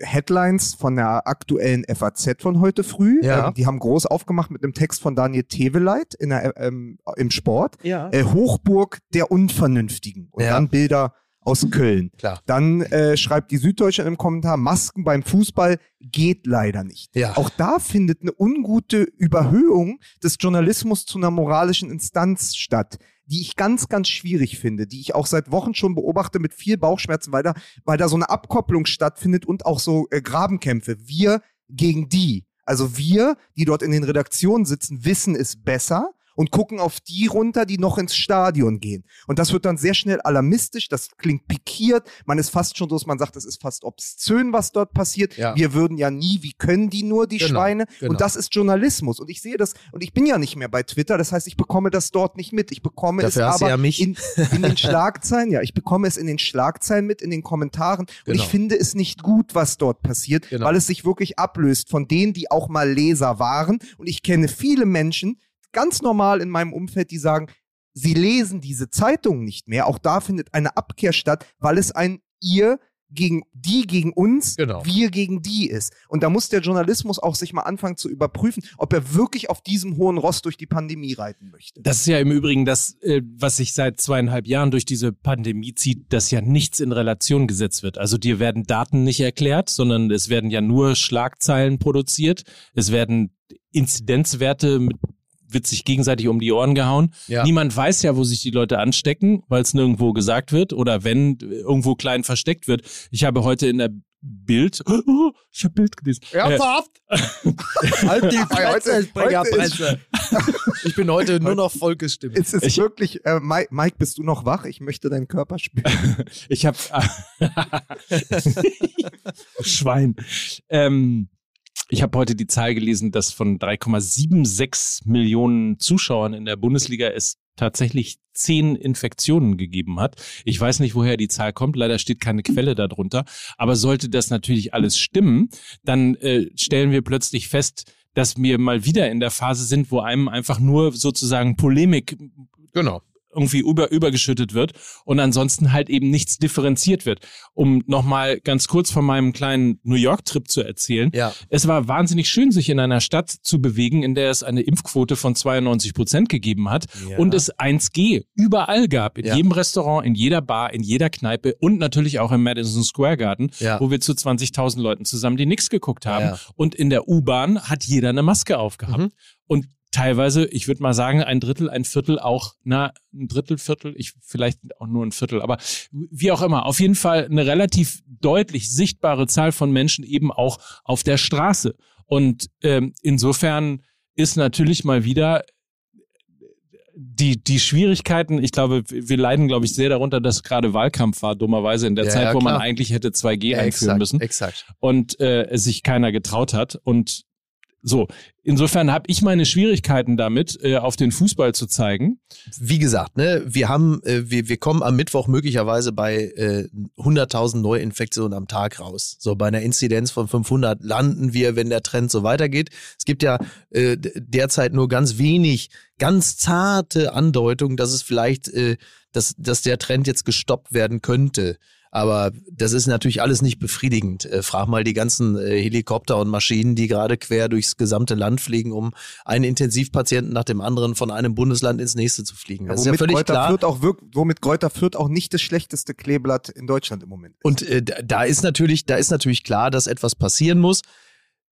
Headlines von der aktuellen FAZ von heute früh. Ja. Ähm, die haben groß aufgemacht mit einem Text von Daniel Teveleit in der, ähm, im Sport. Ja. Äh, Hochburg der Unvernünftigen. Und Ja. dann Bilder aus Köln. Klar. Dann äh, schreibt die Süddeutsche in einem Kommentar, Masken beim Fußball geht leider nicht. Ja. Auch da findet eine ungute Überhöhung des Journalismus zu einer moralischen Instanz statt, die ich ganz, ganz schwierig finde, die ich auch seit Wochen schon beobachte mit viel Bauchschmerzen, weil da, weil da so eine Abkopplung stattfindet und auch so äh, Grabenkämpfe. Wir gegen die. Also wir, die dort in den Redaktionen sitzen, wissen es besser und gucken auf die runter, die noch ins Stadion gehen. Und das wird dann sehr schnell alarmistisch, das klingt pikiert, man ist fast schon so, dass man sagt, es ist fast obszön, was dort passiert. Ja. Wir würden ja nie, wie können die nur, die Genau, Schweine? genau. Und das ist Journalismus. Und ich sehe das, und ich bin ja nicht mehr bei Twitter, das heißt, ich bekomme das dort nicht mit. Ich bekomme Dafür es aber ja. In, in den Schlagzeilen, ja, ich bekomme es in den Schlagzeilen mit, in den Kommentaren. Und Genau. ich finde es nicht gut, was dort passiert, Genau. weil es sich wirklich ablöst von denen, die auch mal Leser waren. Und ich kenne viele Menschen, ganz normal in meinem Umfeld, die sagen, sie lesen diese Zeitung nicht mehr. Auch da findet eine Abkehr statt, weil es ein ihr gegen die gegen uns, Genau. wir gegen die ist. Und da muss der Journalismus auch sich mal anfangen zu überprüfen, ob er wirklich auf diesem hohen Ross durch die Pandemie reiten möchte. Das ist ja im Übrigen das, äh, was sich seit zweieinhalb Jahren durch diese Pandemie zieht, dass ja nichts in Relation gesetzt wird. Also dir werden Daten nicht erklärt, sondern es werden ja nur Schlagzeilen produziert. Es werden Inzidenzwerte mit wird sich gegenseitig um die Ohren gehauen. Ja. Niemand weiß ja, wo sich die Leute anstecken, weil es nirgendwo gesagt wird oder wenn äh, irgendwo klein versteckt wird. Ich habe heute in der Bild, oh, ich habe Bild gelesen. Äh, Ernsthaft? halt die Heute- Springerpresse. Ich bin heute nur noch vollgestimmt. Es ist Ich- wirklich, äh, Mike, Mike, bist du noch wach? Ich möchte deinen Körper spüren. Ich habe Schwein. Ähm, ich habe heute die Zahl gelesen, dass von 3,76 Millionen Zuschauern in der Bundesliga es tatsächlich zehn Infektionen gegeben hat. Ich weiß nicht, woher die Zahl kommt. Leider steht keine Quelle darunter. Aber sollte das natürlich alles stimmen, dann äh, stellen wir plötzlich fest, dass wir mal wieder in der Phase sind, wo einem einfach nur sozusagen Polemik Genau. Irgendwie über, übergeschüttet wird und ansonsten halt eben nichts differenziert wird. Um nochmal ganz kurz von meinem kleinen New York-Trip zu erzählen. Ja. Es war wahnsinnig schön, sich in einer Stadt zu bewegen, in der es eine Impfquote von 92 Prozent gegeben hat Ja. und es 1G überall gab. In Ja. jedem Restaurant, in jeder Bar, in jeder Kneipe und natürlich auch im Madison Square Garden, Ja. wo wir zu 20.000 Leuten zusammen die Nix geguckt haben. Und in der U-Bahn hat jeder eine Maske aufgehabt. Mhm. Und teilweise, ich würde mal sagen, ein Drittel, ein Viertel auch, na, ein Drittel, Viertel, ich vielleicht auch nur ein Viertel, aber wie auch immer, auf jeden Fall eine relativ deutlich sichtbare Zahl von Menschen eben auch auf der Straße. Und ähm, insofern ist natürlich mal wieder die, die Schwierigkeiten, ich glaube, wir leiden, glaube ich, sehr darunter, dass gerade Wahlkampf war, dummerweise in der Ja, Zeit, ja, wo man eigentlich hätte 2G Ja, einführen exakt, müssen Exakt. und äh, es sich keiner getraut hat. Und so, insofern habe ich meine Schwierigkeiten damit, äh, auf den Fußball zu zeigen. Wie gesagt, ne, wir haben, äh, wir, wir kommen am Mittwoch möglicherweise bei äh, 100.000 Neuinfektionen am Tag raus. So bei einer Inzidenz von 500 landen wir, wenn der Trend so weitergeht. Es gibt ja äh, derzeit nur ganz wenig, ganz zarte Andeutungen, dass es vielleicht, äh, dass, dass der Trend jetzt gestoppt werden könnte. Aber das ist natürlich alles nicht befriedigend. Äh, frag mal die ganzen äh, Helikopter und Maschinen, die gerade quer durchs gesamte Land fliegen, um einen Intensivpatienten nach dem anderen von einem Bundesland ins nächste zu fliegen. Das ist ja womit völlig Kräuter klar. Fürth auch wirkt, womit Kräuter Fürth auch nicht das schlechteste Kleeblatt in Deutschland im Moment ist. Und äh, da- ist natürlich, da ist natürlich klar, dass etwas passieren muss.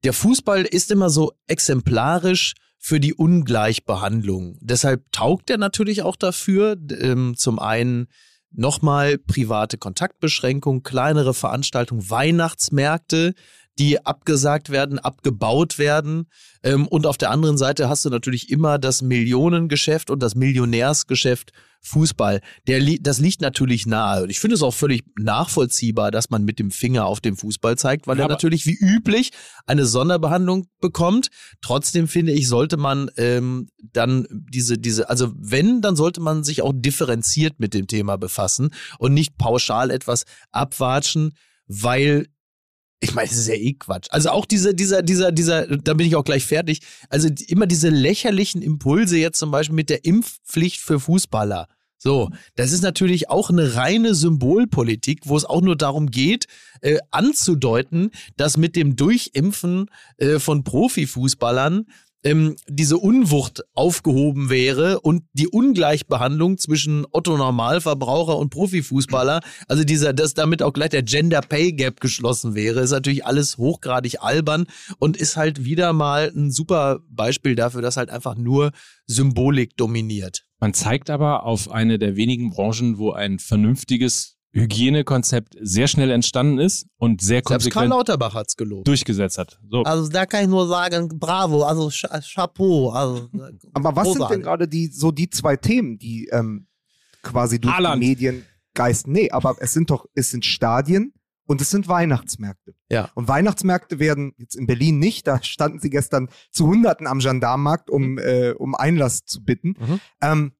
Der Fußball ist immer so exemplarisch für die Ungleichbehandlung. Deshalb taugt er natürlich auch dafür, ähm, zum einen nochmal private Kontaktbeschränkungen, kleinere Veranstaltungen, Weihnachtsmärkte, die abgesagt werden, abgebaut werden. Ähm, und auf der anderen Seite hast du natürlich immer das Millionengeschäft und das Millionärsgeschäft Fußball. Der, das liegt natürlich nahe. Und ich finde es auch völlig nachvollziehbar, dass man mit dem Finger auf den Fußball zeigt, weil Ja, er natürlich wie üblich eine Sonderbehandlung bekommt. Trotzdem finde ich, sollte man ähm, dann diese, diese, also wenn, dann sollte man sich auch differenziert mit dem Thema befassen und nicht pauschal etwas abwatschen, weil ich meine, das ist ja eh Quatsch. Also auch diese, dieser, dieser, dieser, da bin ich auch gleich fertig. Also immer diese lächerlichen Impulse jetzt zum Beispiel mit der Impfpflicht für Fußballer. So, das ist natürlich auch eine reine Symbolpolitik, wo es auch nur darum geht, äh, anzudeuten, dass mit dem Durchimpfen äh, von Profifußballern ähm, diese Unwucht aufgehoben wäre und die Ungleichbehandlung zwischen Otto Normalverbraucher und Profifußballer, also dieser, dass damit auch gleich der Gender Pay Gap geschlossen wäre, ist natürlich alles hochgradig albern und ist halt wieder mal ein super Beispiel dafür, dass halt einfach nur Symbolik dominiert. Man zeigt aber auf eine der wenigen Branchen, wo ein vernünftiges Hygienekonzept sehr schnell entstanden ist und sehr Selbst Karl konsequent Lauterbach hat's gelobt. durchgesetzt hat. So. Also da kann ich nur sagen, bravo, also Cha- Chapeau. Also, Aber was sind denn gerade die, so die zwei Themen, die ähm, quasi durch Haaland. die Medien geisten? Nee, aber es sind doch, es sind Stadien und es sind Weihnachtsmärkte. Ja. Und Weihnachtsmärkte werden jetzt in Berlin nicht, da standen sie gestern zu Hunderten am Gendarmenmarkt, um, äh, um Einlass zu bitten. Mhm. Ähm,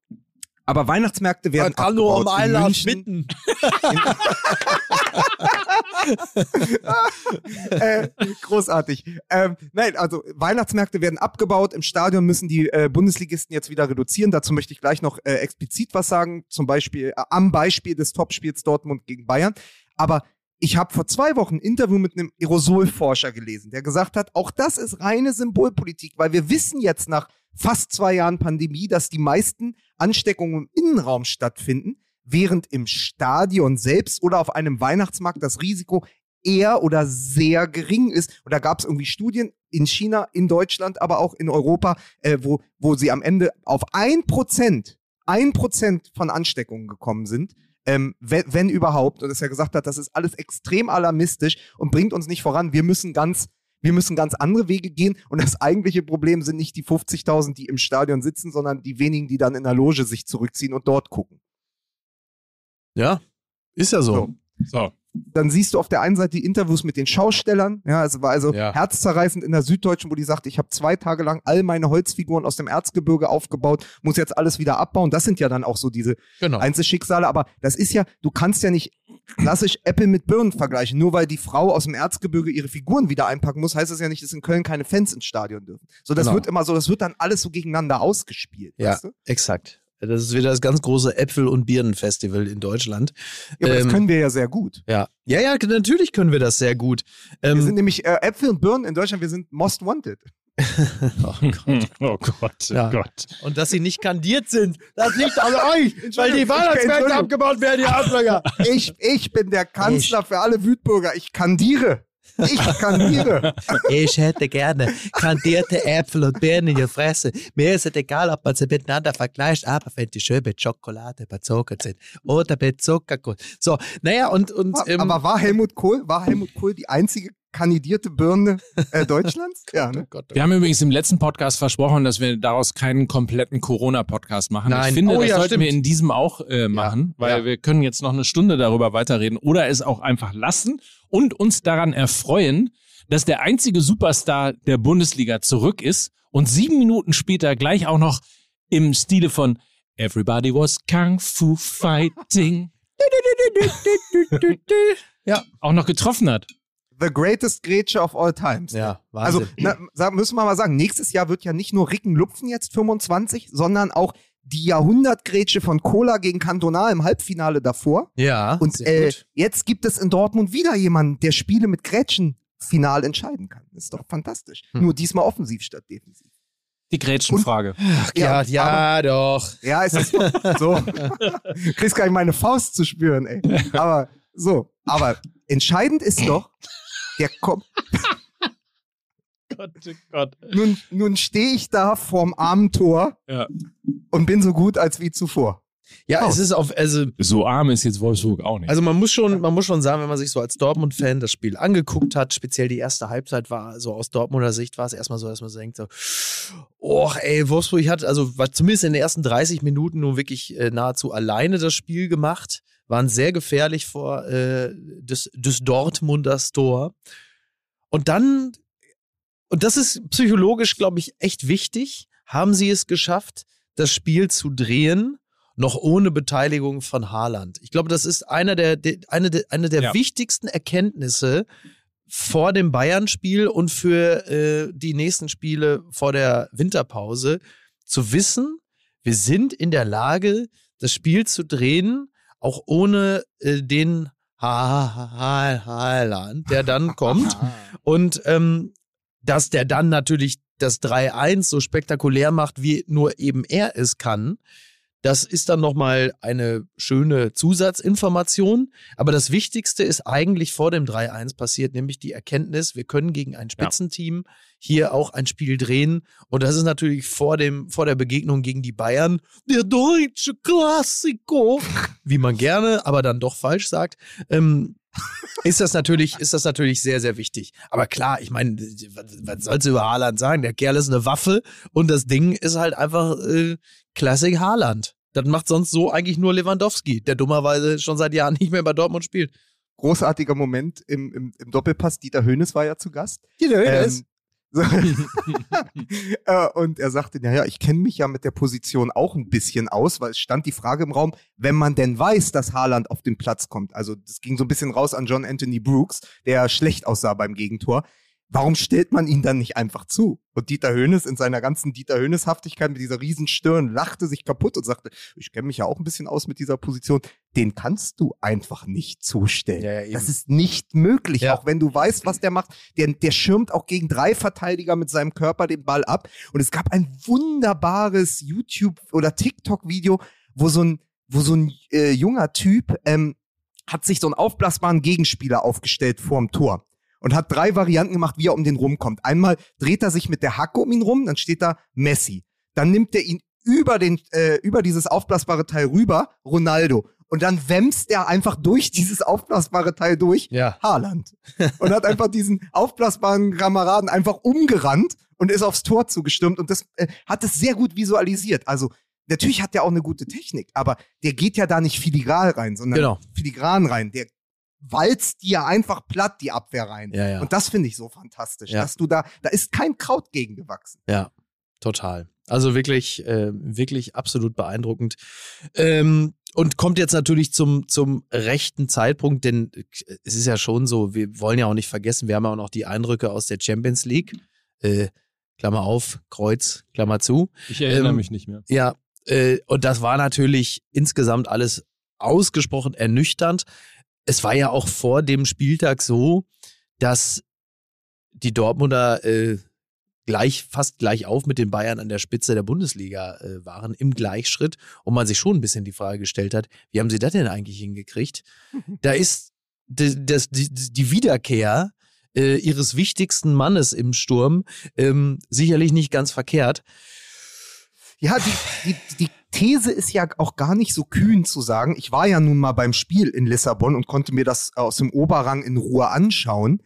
aber Weihnachtsmärkte werden Man kann nur um Einlass bitten. äh, großartig. Ähm, nein, also Weihnachtsmärkte werden abgebaut. Im Stadion müssen die äh, Bundesligisten jetzt wieder reduzieren. Dazu möchte ich gleich noch äh, explizit was sagen. Zum Beispiel äh, am Beispiel des Topspiels Dortmund gegen Bayern. Aber ich habe vor zwei Wochen ein Interview mit einem Aerosolforscher gelesen, der gesagt hat, auch das ist reine Symbolpolitik, weil wir wissen jetzt nach fast zwei Jahren Pandemie, dass die meisten Ansteckungen im Innenraum stattfinden, während im Stadion selbst oder auf einem Weihnachtsmarkt das Risiko eher oder sehr gering ist. Und da gab es irgendwie Studien in China, in Deutschland, aber auch in Europa, äh, wo, wo sie am Ende auf ein Prozent, ein Prozent von Ansteckungen gekommen sind. Ähm, wenn, wenn überhaupt, und dass er gesagt hat, das ist alles extrem alarmistisch und bringt uns nicht voran. Wir müssen ganz, wir müssen ganz andere Wege gehen. Und das eigentliche Problem sind nicht die 50.000, die im Stadion sitzen, sondern die wenigen, die dann in der Loge sich zurückziehen und dort gucken. Ja, ist ja so. So. Dann siehst du auf der einen Seite die Interviews mit den Schaustellern. Ja, es war also Ja. herzzerreißend in der Süddeutschen, wo die sagt, ich habe zwei Tage lang all meine Holzfiguren aus dem Erzgebirge aufgebaut, muss jetzt alles wieder abbauen. Das sind ja dann auch so diese Genau. Einzelschicksale. Aber das ist ja, du kannst ja nicht klassisch Apple mit Birnen vergleichen. Nur weil die Frau aus dem Erzgebirge ihre Figuren wieder einpacken muss, heißt das ja nicht, dass in Köln keine Fans ins Stadion dürfen. So, das Genau. wird immer so, das wird dann alles so gegeneinander ausgespielt. Ja, Weißt du? exakt. Das ist wieder das ganz große Äpfel- und Birnenfestival in Deutschland. ja aber Ähm, das können wir ja sehr gut. Ja. Ja, ja, natürlich können wir das sehr gut. Wir Ähm, sind nämlich äh, Äpfel und Birnen in Deutschland, wir sind most wanted. oh Gott. Oh Gott, oh Ja. Gott. Und dass sie nicht kandiert sind, das liegt an euch, weil die Weihnachtsmärkte abgebaut werden, ihr Arschlöcher. Ich, ich bin der Kanzler für alle Wütbürger. Ich kandiere. Ich kandiere. Ich hätte gerne kandierte Äpfel und Birnen in die Fresse. Mir ist es egal, ob man sie miteinander vergleicht, aber wenn die schön mit Schokolade bezogen sind oder mit Zuckerguss. So, naja, und, und ähm, Aber war Helmut Kohl, war Helmut Kohl die einzige kandidierte Birne äh, Deutschlands? Ja, ne? Gott, oh Wir haben übrigens im letzten Podcast versprochen, dass wir daraus keinen kompletten Corona-Podcast machen. Nein. Ich finde, Oh das ja, sollten stimmt. wir in diesem auch äh, machen, weil ja. wir können jetzt noch eine Stunde darüber weiterreden oder es auch einfach lassen und uns daran erfreuen, dass der einzige Superstar der Bundesliga zurück ist und sieben Minuten später gleich auch noch im Stile von Everybody was Kung Fu Fighting Ja. auch noch getroffen hat. The greatest Grätsche of all times. Ja, Also Wahnsinn. na, sagen- müssen wir mal sagen, nächstes Jahr wird ja nicht nur Ricken Lupfen jetzt 25, sondern auch die Jahrhundertgrätsche von Cola gegen Cantona im Halbfinale davor. Ja, Und sehr äh, gut. jetzt gibt es in Dortmund wieder jemanden, der Spiele mit Grätschen final entscheiden kann. Das ist doch fantastisch. Hm. Nur diesmal offensiv statt defensiv. Die Gretchenfrage. ja, aber- ja, doch. Ja, es ist so. Kriegst gar nicht meine Faust zu spüren, ey. Aber so. Aber entscheidend ist doch, der kommt. Gott, oh Gott. Nun, nun stehe ich da vorm armen Tor Ja. und bin so gut als wie zuvor. Ja, Oh. es ist auf, also, So arm ist jetzt Wolfsburg auch nicht. also man muss schon, man muss schon sagen, wenn man sich so als Dortmund-Fan das Spiel angeguckt hat, speziell die erste Halbzeit war, so aus Dortmunder Sicht war es erstmal so, dass man so denkt, so, oh, ey, Wolfsburg hat, also war zumindest in den ersten 30 Minuten nun wirklich äh, nahezu alleine das Spiel gemacht, waren sehr gefährlich vor äh, des, des Dortmunders Tor. Und dann, und das ist psychologisch, glaube ich, echt wichtig, haben sie es geschafft, das Spiel zu drehen, noch ohne Beteiligung von Haaland. Ich glaube, das ist einer der, eine der, eine der Ja. wichtigsten Erkenntnisse vor dem Bayern-Spiel und für äh, die nächsten Spiele vor der Winterpause, zu wissen, wir sind in der Lage, das Spiel zu drehen, auch ohne äh, den Ha- Ha- Ha- Haaland, der dann kommt. Und ähm, dass der dann natürlich das 3-1 so spektakulär macht, wie nur eben er es kann, das ist dann nochmal eine schöne Zusatzinformation. Aber das Wichtigste ist eigentlich vor dem 3-1 passiert, nämlich die Erkenntnis, wir können gegen ein Spitzenteam hier auch ein Spiel drehen. Und das ist natürlich vor, dem, vor der Begegnung gegen die Bayern der deutsche Klassiko, wie man gerne, aber dann doch falsch sagt. Ähm, ist das natürlich, ist das natürlich sehr, sehr wichtig. Aber klar, ich meine, was, was sollst du über Haaland sagen? Der Kerl ist eine Waffe und das Ding ist halt einfach äh, Classic Haaland. Das macht sonst so eigentlich nur Lewandowski, der dummerweise schon seit Jahren nicht mehr bei Dortmund spielt. Großartiger Moment im, im, im Doppelpass. Dieter Höhnes war ja zu Gast. Jeder Ähm, so, äh, und er sagte, naja, ich kenne mich ja mit der Position auch ein bisschen aus, weil es stand die Frage im Raum, wenn man denn weiß, dass Haaland auf den Platz kommt. Also das ging so ein bisschen raus an John Anthony Brooks, der schlecht aussah beim Gegentor. Warum stellt man ihn dann nicht einfach zu? Und Dieter Höhnes in seiner ganzen Dieter Höhnes-Haftigkeit mit dieser riesen Stirn lachte sich kaputt und sagte, ich kenne mich ja auch ein bisschen aus mit dieser Position. Den kannst du einfach nicht zustellen. Ja, ja, das ist nicht möglich, Ja. auch wenn du weißt, was der macht. Der, der schirmt auch gegen drei Verteidiger mit seinem Körper den Ball ab. Und es gab ein wunderbares YouTube- oder TikTok-Video, wo so ein, wo so ein äh, junger Typ ähm, hat sich so einen aufblasbaren Gegenspieler aufgestellt vorm Tor und hat drei Varianten gemacht, wie er um den rumkommt. Einmal dreht er sich mit der Hacke um ihn rum, dann steht da Messi. Dann nimmt er ihn über den äh, über dieses aufblasbare Teil rüber, Ronaldo. Und dann wämst er einfach durch dieses aufblasbare Teil durch, Ja. Haaland. Und hat einfach diesen aufblasbaren Kameraden einfach umgerannt und ist aufs Tor zugestürmt und das äh, hat es sehr gut visualisiert. Also natürlich hat der auch eine gute Technik, aber der geht ja da nicht filigran rein, sondern Genau. filigran rein. Der walzt dir einfach platt die Abwehr rein. Ja, ja. Und das finde ich so fantastisch, Ja. dass du da, da ist kein Kraut gegen gewachsen. Ja, total. Also wirklich, äh, wirklich absolut beeindruckend. Ähm, und kommt jetzt natürlich zum, zum rechten Zeitpunkt, denn äh, es ist ja schon so, wir wollen ja auch nicht vergessen, wir haben ja auch noch die Eindrücke aus der Champions League. Äh, Klammer auf, Kreuz, Klammer zu. Ich erinnere Ähm, mich nicht mehr. Ja, äh, und das war natürlich insgesamt alles ausgesprochen ernüchternd. Es war ja auch vor dem Spieltag so, dass die Dortmunder äh, gleich, fast gleich auf mit den Bayern an der Spitze der Bundesliga äh, waren, im Gleichschritt. Und man sich schon ein bisschen die Frage gestellt hat, wie haben sie das denn eigentlich hingekriegt? Da ist die, das, die, die Wiederkehr äh, ihres wichtigsten Mannes im Sturm ähm, sicherlich nicht ganz verkehrt. Ja, die, die, die These ist ja auch gar nicht so kühn zu sagen. Ich war ja nun mal beim Spiel in Lissabon und konnte mir das aus dem Oberrang in Ruhe anschauen.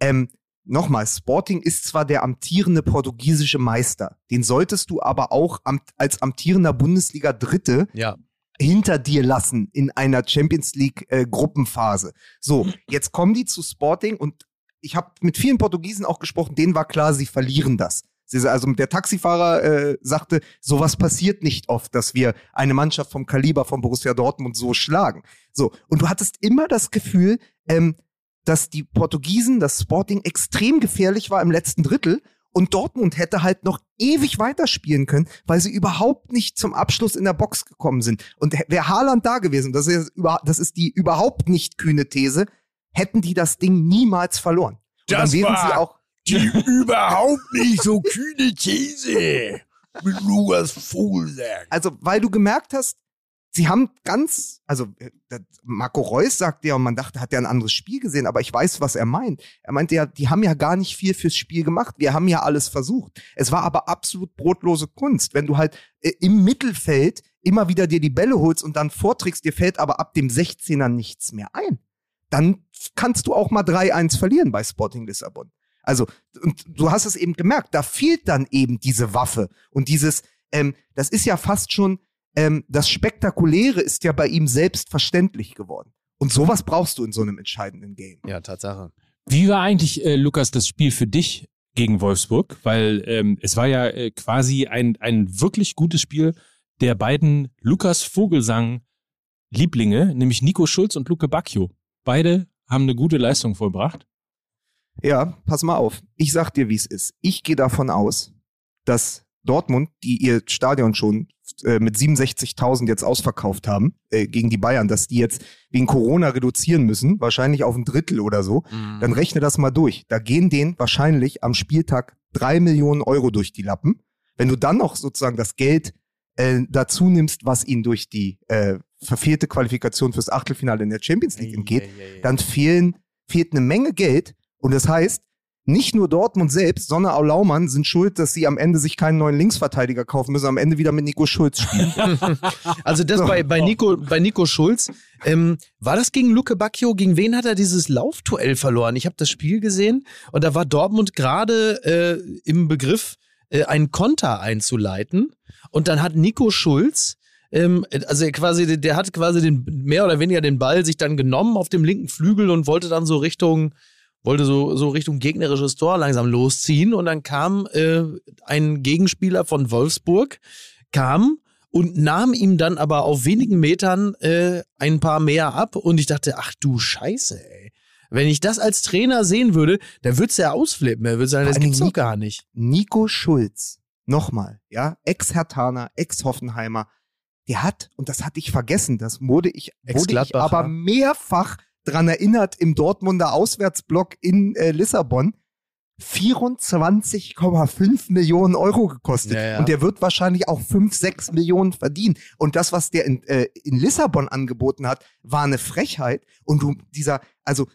Ähm, Nochmal, Sporting ist zwar der amtierende portugiesische Meister, den solltest du aber auch als amtierender Bundesliga Dritte Ja, hinter dir lassen in einer Champions League äh, Gruppenphase. So, jetzt kommen die zu Sporting und ich habe mit vielen Portugiesen auch gesprochen, denen war klar, sie verlieren das. Also der Taxifahrer äh, sagte, sowas passiert nicht oft, dass wir eine Mannschaft vom Kaliber von Borussia Dortmund so schlagen. So, und du hattest immer das Gefühl, ähm, dass die Portugiesen, das Sporting extrem gefährlich war im letzten Drittel Und Dortmund hätte halt noch ewig weiterspielen können, weil sie überhaupt nicht zum Abschluss in der Box gekommen sind. Und wäre Haaland da gewesen, das ist, das ist die überhaupt nicht kühne These, hätten die das Ding niemals verloren. Und Das dann wären war- sie auch Die überhaupt nicht so kühne These mit Lukas Vogelsang. Also, weil du gemerkt hast, sie haben ganz, also äh, Marco Reus sagt ja, und man dachte, hat er ein anderes Spiel gesehen, aber ich weiß, was er meint. Er meinte ja, die haben ja gar nicht viel fürs Spiel gemacht. Wir haben ja alles versucht. Es war aber absolut brotlose Kunst. Wenn du halt äh, im Mittelfeld immer wieder dir die Bälle holst und dann vorträgst, dir fällt aber ab dem 16er nichts mehr ein, dann kannst du auch mal 3-1 verlieren bei Sporting Lissabon. Also, und du hast es eben gemerkt, da fehlt dann eben diese Waffe und dieses, ähm, das ist ja fast schon, ähm, das Spektakuläre ist ja bei ihm selbstverständlich geworden. Und sowas brauchst du in so einem entscheidenden Game. Ja, Tatsache. Wie war eigentlich, äh, Lukas, das Spiel für dich gegen Wolfsburg? Weil ähm, es war ja äh, quasi ein, ein wirklich gutes Spiel der beiden Lukas Vogelsang-Lieblinge, nämlich Nico Schulz und Luke Bacchio. Beide haben eine gute Leistung vollbracht. Ja, pass mal auf. Ich sag dir, wie es ist. Ich gehe davon aus, dass Dortmund, die ihr Stadion schon äh, mit 67.000 jetzt ausverkauft haben äh, gegen die Bayern, dass die jetzt wegen Corona reduzieren müssen, wahrscheinlich auf ein Drittel oder so, dann rechne das mal durch. Da gehen denen wahrscheinlich am Spieltag drei Millionen Euro durch die Lappen. Wenn du dann noch sozusagen das Geld äh, dazu nimmst, was ihnen durch die äh, verfehlte Qualifikation fürs Achtelfinale in der Champions League entgeht, dann fehlen, fehlt eine Menge Geld. Und das heißt, nicht nur Dortmund selbst, sondern auch Laumann sind schuld, dass sie am Ende sich keinen neuen Linksverteidiger kaufen müssen, am Ende wieder mit Nico Schulz spielen. Also das So. bei, bei, Nico, bei Nico Schulz, ähm, war das gegen Luke Bacchio? Gegen wen hat er dieses Laufduell verloren? Ich habe das Spiel gesehen und da war Dortmund gerade äh, im Begriff, äh, einen Konter einzuleiten. Und dann hat Nico Schulz, ähm, also er quasi, der- der hat quasi den, mehr oder weniger den Ball sich dann genommen auf dem linken Flügel und wollte dann so Richtung, wollte so, so Richtung gegnerisches Tor langsam losziehen. Und dann kam äh, ein Gegenspieler von Wolfsburg, kam und nahm ihm dann aber auf wenigen Metern äh, ein paar mehr ab. Und ich dachte, ach du Scheiße, ey. Wenn ich das als Trainer sehen würde, dann würde es ja ausflippen. Er würde sagen, das gibt's doch gar nicht. Nico Schulz, nochmal, ja, Ex-Hertaner, Ex-Hoffenheimer, der hat, und das hatte ich vergessen, das wurde ich, wurde ich aber mehrfach dran erinnert im Dortmunder Auswärtsblock in äh, Lissabon, 24,5 Millionen Euro gekostet. Ja, ja. Und der wird wahrscheinlich auch 5, 6 Millionen verdienen. Und das, was der in, äh, in Lissabon angeboten hat, war eine Frechheit. Und du, dieser, also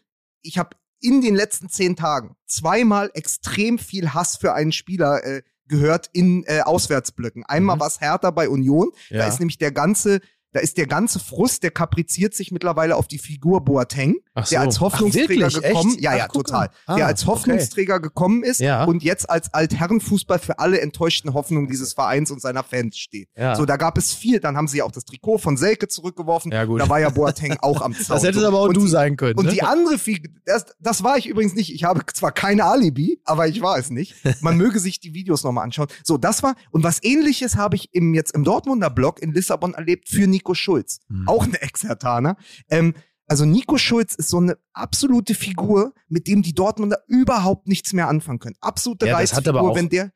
ich habe in den letzten zehn Tagen zweimal extrem viel Hass für einen Spieler äh, gehört in äh, Auswärtsblöcken. Einmal Mhm. was härter bei Union. Da Ja. ist nämlich der ganze, da ist der ganze Frust, der kapriziert sich mittlerweile auf die Figur Boateng, Ach der so. als Hoffnungsträger Ach, gekommen, Echt? ja, Ach, ja, guck total. Ah, der als Hoffnungsträger gekommen ist Ja. und jetzt als Altherrenfußball für alle enttäuschten Hoffnungen dieses Vereins und seiner Fans steht. Ja. So, da gab es viel. Dann haben sie auch das Trikot von Selke zurückgeworfen. Ja, gut. Da war ja Boateng auch am Zaun. Das hätte So. aber auch und du die, sein können. und ne? die andere Figur, das, das war ich übrigens nicht. Ich habe zwar keine Alibi, aber ich war es nicht. Man möge sich die Videos nochmal anschauen. So, das war, und was ähnliches habe ich im, jetzt im Dortmunder Blog in Lissabon erlebt für Nico Schulz. Mhm. Auch eine Ex-Hertaner. Ähm, also Nico Schulz ist so eine absolute Figur, mit dem die Dortmunder überhaupt nichts mehr anfangen können. Absolute Ja, das hat Reizfigur, wenn der,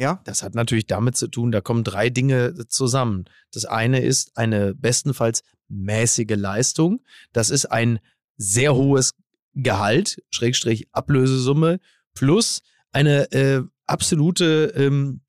ja, Das hat natürlich damit zu tun, da kommen drei Dinge zusammen. Das eine ist eine bestenfalls mäßige Leistung. Das ist ein sehr hohes Gehalt, Schrägstrich Ablösesumme, plus eine äh, absolute, ähm,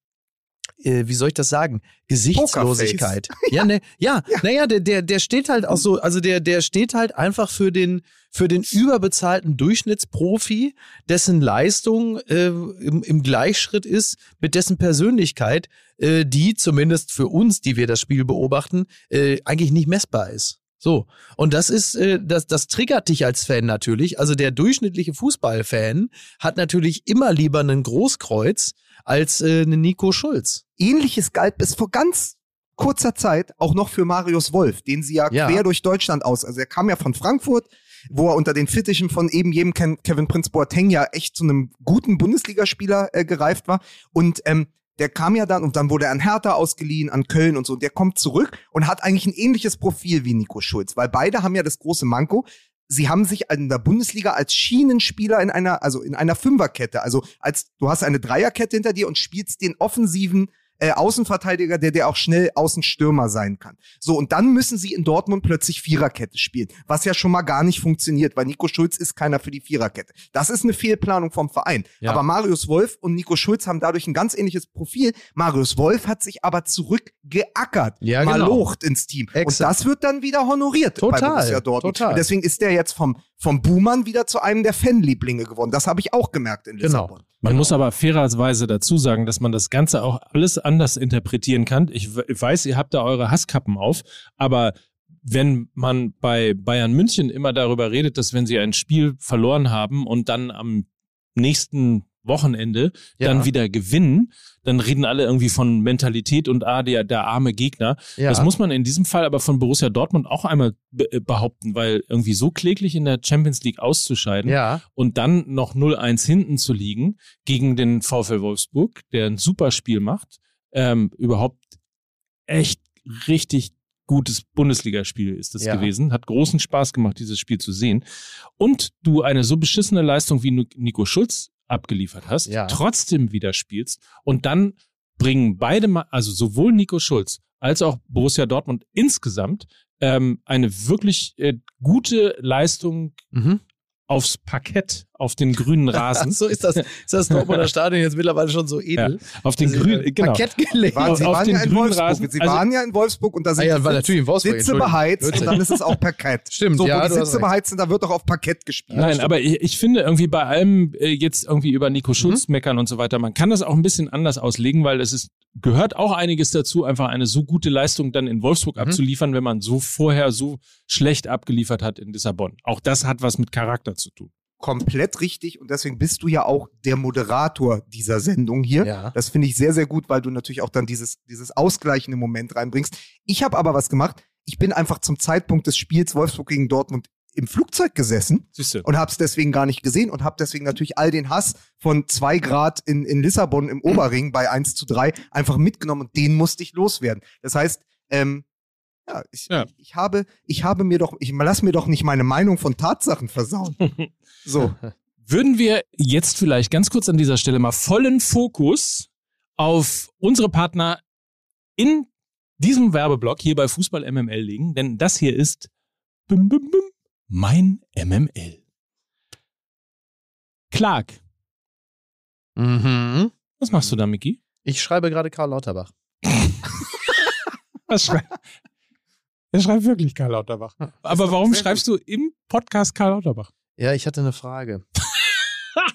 äh, wie soll ich das sagen, Gesichtslosigkeit. Ja, ne, ja, naja, der, der, der steht halt auch so, also der, der steht halt einfach für den, für den überbezahlten Durchschnittsprofi, dessen Leistung äh, im, im Gleichschritt ist mit dessen Persönlichkeit, äh, die zumindest für uns, die wir das Spiel beobachten, äh, eigentlich nicht messbar ist. So. Und das ist, äh, das, das triggert dich als Fan natürlich. Also der durchschnittliche Fußballfan hat natürlich immer lieber einen Großkreuz als äh, einen Nico Schulz. Ähnliches galt bis vor ganz kurzer Zeit auch noch für Marius Wolf, den sie ja, Ja. quer durch Deutschland aus. Also er kam ja von Frankfurt, wo er unter den Fittichen von eben jedem Kevin Prinz Boateng ja echt zu einem guten Bundesligaspieler äh, gereift war. Und ähm, der kam ja dann und dann wurde er an Hertha ausgeliehen, an Köln und so. Und der kommt zurück und hat eigentlich ein ähnliches Profil wie Nico Schulz, weil beide haben ja das große Manko. sie haben sich in der Bundesliga als Schienenspieler in einer, also in einer Fünferkette, also als du hast eine Dreierkette hinter dir und spielst den offensiven äh, Außenverteidiger, der der auch schnell Außenstürmer sein kann. So, und dann müssen sie in Dortmund plötzlich Viererkette spielen, was ja schon mal gar nicht funktioniert, weil Nico Schulz ist keiner für die Viererkette. Das ist eine Fehlplanung vom Verein. Ja. Aber Marius Wolf und Nico Schulz haben dadurch ein ganz ähnliches Profil. Marius Wolf hat sich aber zurückgeackert, Ja, genau. locht ins Team. Exakt. Und das wird dann wieder honoriert bei Total, Borussia Dortmund. total. Und deswegen ist der jetzt vom, vom Buhmann wieder zu einem der Fanlieblinge geworden. Das habe ich auch gemerkt in Genau. Lissabon. Man muss aber fairerweise dazu sagen, dass man das Ganze auch alles anders interpretieren kann. Ich we- weiß, ihr habt da eure Hasskappen auf, aber wenn man bei Bayern München immer darüber redet, dass wenn sie ein Spiel verloren haben und dann am nächsten Wochenende Ja. dann wieder gewinnen, dann reden alle irgendwie von Mentalität und ah, der, der arme Gegner. Ja. Das muss man in diesem Fall aber von Borussia Dortmund auch einmal be äh, behaupten, weil irgendwie so kläglich in der Champions League auszuscheiden, ja. und dann noch 0-1 hinten zu liegen gegen den VfL Wolfsburg, der ein super Spiel macht, ähm, überhaupt echt richtig gutes Bundesligaspiel ist das Ja. gewesen. Hat großen Spaß gemacht, dieses Spiel zu sehen. Und du eine so beschissene Leistung wie Nico Schulz abgeliefert hast, Ja. trotzdem wieder spielst und dann bringen beide, also sowohl Nico Schulz als auch Borussia Dortmund insgesamt ähm, eine wirklich äh, gute Leistung Mhm. aufs Parkett, auf den grünen Rasen. so ist das, ist das Dortmunder Stadion jetzt mittlerweile schon so edel. Auf den grünen, äh, genau. Parkett gelegt. Waren, sie auf waren den ja in grünen Wolfsburg. Rasen. Sie Also- waren ja in Wolfsburg und da sind Ah ja, die war Sitz- natürlich in Wolfsburg. Sitze beheizt und dann ist es auch Parkett. Stimmt, so, ja, wo die Sitze beheizt sind, da wird auch auf Parkett gespielt. Nein, aber ich, ich finde irgendwie bei allem äh, jetzt irgendwie über Nico Schulz meckern und so weiter, man kann das auch ein bisschen anders auslegen, weil es ist, gehört auch einiges dazu, einfach eine so gute Leistung dann in Wolfsburg Mhm. abzuliefern, wenn man so vorher so schlecht abgeliefert hat in Lissabon. Auch das hat was mit Charakter zu tun. Komplett richtig und deswegen bist du ja auch der Moderator dieser Sendung hier. Ja. Das finde ich sehr, sehr gut, weil du natürlich auch dann dieses, dieses ausgleichende Moment reinbringst. Ich habe aber was gemacht. Ich bin einfach zum Zeitpunkt des Spiels Wolfsburg gegen Dortmund im Flugzeug gesessen Siehst du? und habe es deswegen gar nicht gesehen und habe deswegen natürlich all den Hass von zwei Grad in, in Lissabon im Oberring bei 1 zu 3 einfach mitgenommen und den musste ich loswerden. Das heißt, ähm, ja, ich, Ja. Ich, ich habe, ich habe mir doch, ich lass mir doch nicht meine Meinung von Tatsachen versauen. So. Würden wir jetzt vielleicht ganz kurz an dieser Stelle mal vollen Fokus auf unsere Partner in diesem Werbeblock hier bei Fußball MML legen, denn das hier ist bim, bim, bim, mein MML. Clark, Mhm. was machst du da, Micky? Ich schreibe gerade Karl Lauterbach. Was schreibt? Er schreibt wirklich Karl Lauterbach. Aber warum schreibst du im Podcast Karl Lauterbach? Ja, ich hatte eine Frage.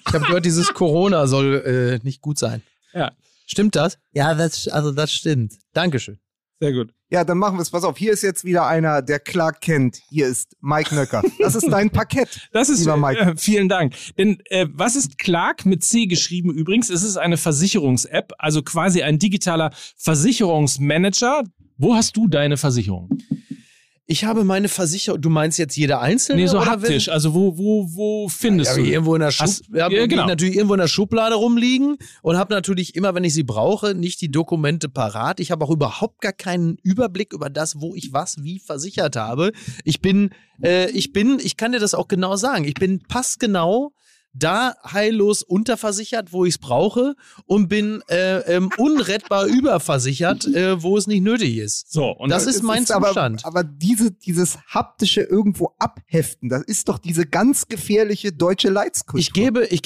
ich habe gehört, dieses Corona soll äh, nicht gut sein. Ja. Stimmt das? Ja, das, also das stimmt. Dankeschön. Sehr gut. Ja, dann machen wir es. Pass auf, hier ist jetzt wieder einer, der Clark kennt. Hier ist Mike Nöcker. Das ist dein Parkett. Das ist Lieber Mike. äh, vielen Dank. Denn äh, was ist Clark mit C geschrieben übrigens? Es ist eine Versicherungs-App, also quasi ein digitaler Versicherungsmanager. Wo hast du deine Versicherung? Ich habe meine Versicherung. Du meinst jetzt jeder Einzelne? Nee, so haptisch. Also wo, wo, wo findest Ja, du? irgendwo in der Schub Hast- ja, genau. natürlich irgendwo in der Schublade rumliegen und habe natürlich immer, wenn ich sie brauche, nicht die Dokumente parat. Ich habe auch überhaupt gar keinen Überblick über das, wo ich was wie versichert habe. Ich bin, äh, ich bin, ich kann dir das auch genau sagen. Ich bin passgenau da heillos unterversichert, wo ich es brauche und bin äh, ähm, unrettbar überversichert, äh, wo es nicht nötig ist. so, und Das ist mein aber, Zustand. aber diese, dieses haptische irgendwo abheften, das ist doch diese ganz gefährliche deutsche Leitskultur. Ich gebe, ich,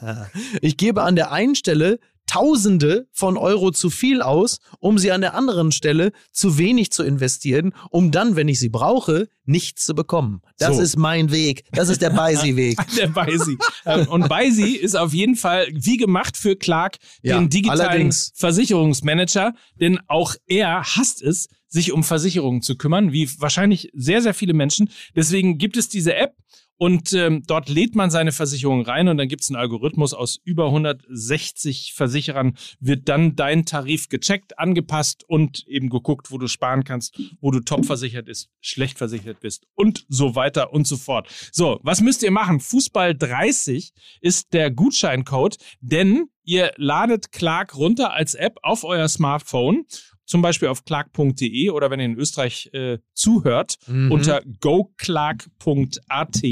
ich gebe an der einen Stelle Tausende von Euro zu viel aus, um sie an der anderen Stelle zu wenig zu investieren, um dann, wenn ich sie brauche, nichts zu bekommen. Das So. ist mein Weg. Das ist der Beisi-Weg. der Beisi. Ähm, und Beisi ist auf jeden Fall wie gemacht für Clark, Ja, den digitalen allerdings. Versicherungsmanager, denn auch er hasst es, sich um Versicherungen zu kümmern, wie wahrscheinlich sehr, sehr viele Menschen. Deswegen gibt es diese App und ähm, dort lädt man seine Versicherung rein und dann gibt es einen Algorithmus aus über 160 Versicherern, wird dann dein Tarif gecheckt, angepasst und eben geguckt, wo du sparen kannst, wo du top versichert bist, schlecht versichert bist und so weiter und so fort. So, was müsst ihr machen? Fußball 30 ist der Gutscheincode, denn ihr ladet Clark runter als App auf euer Smartphone zum Beispiel auf clark.de oder wenn ihr in Österreich äh, zuhört, Mhm. unter goclark.at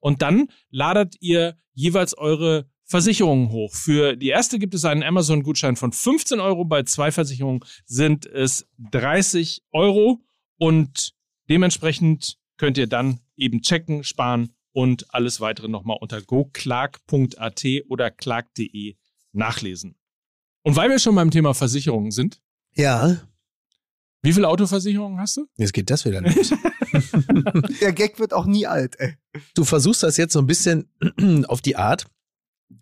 und dann ladet ihr jeweils eure Versicherungen hoch. Für die erste gibt es einen Amazon-Gutschein von 15 Euro, bei zwei Versicherungen sind es 30 Euro und dementsprechend könnt ihr dann eben checken, sparen und alles weitere nochmal unter goclark.at oder clark.de nachlesen. Und weil wir schon beim Thema Versicherungen sind, Ja, wie viele Autoversicherungen hast du? jetzt geht das wieder los. Der Gag wird auch nie alt, ey. du versuchst das jetzt so ein bisschen auf die Art,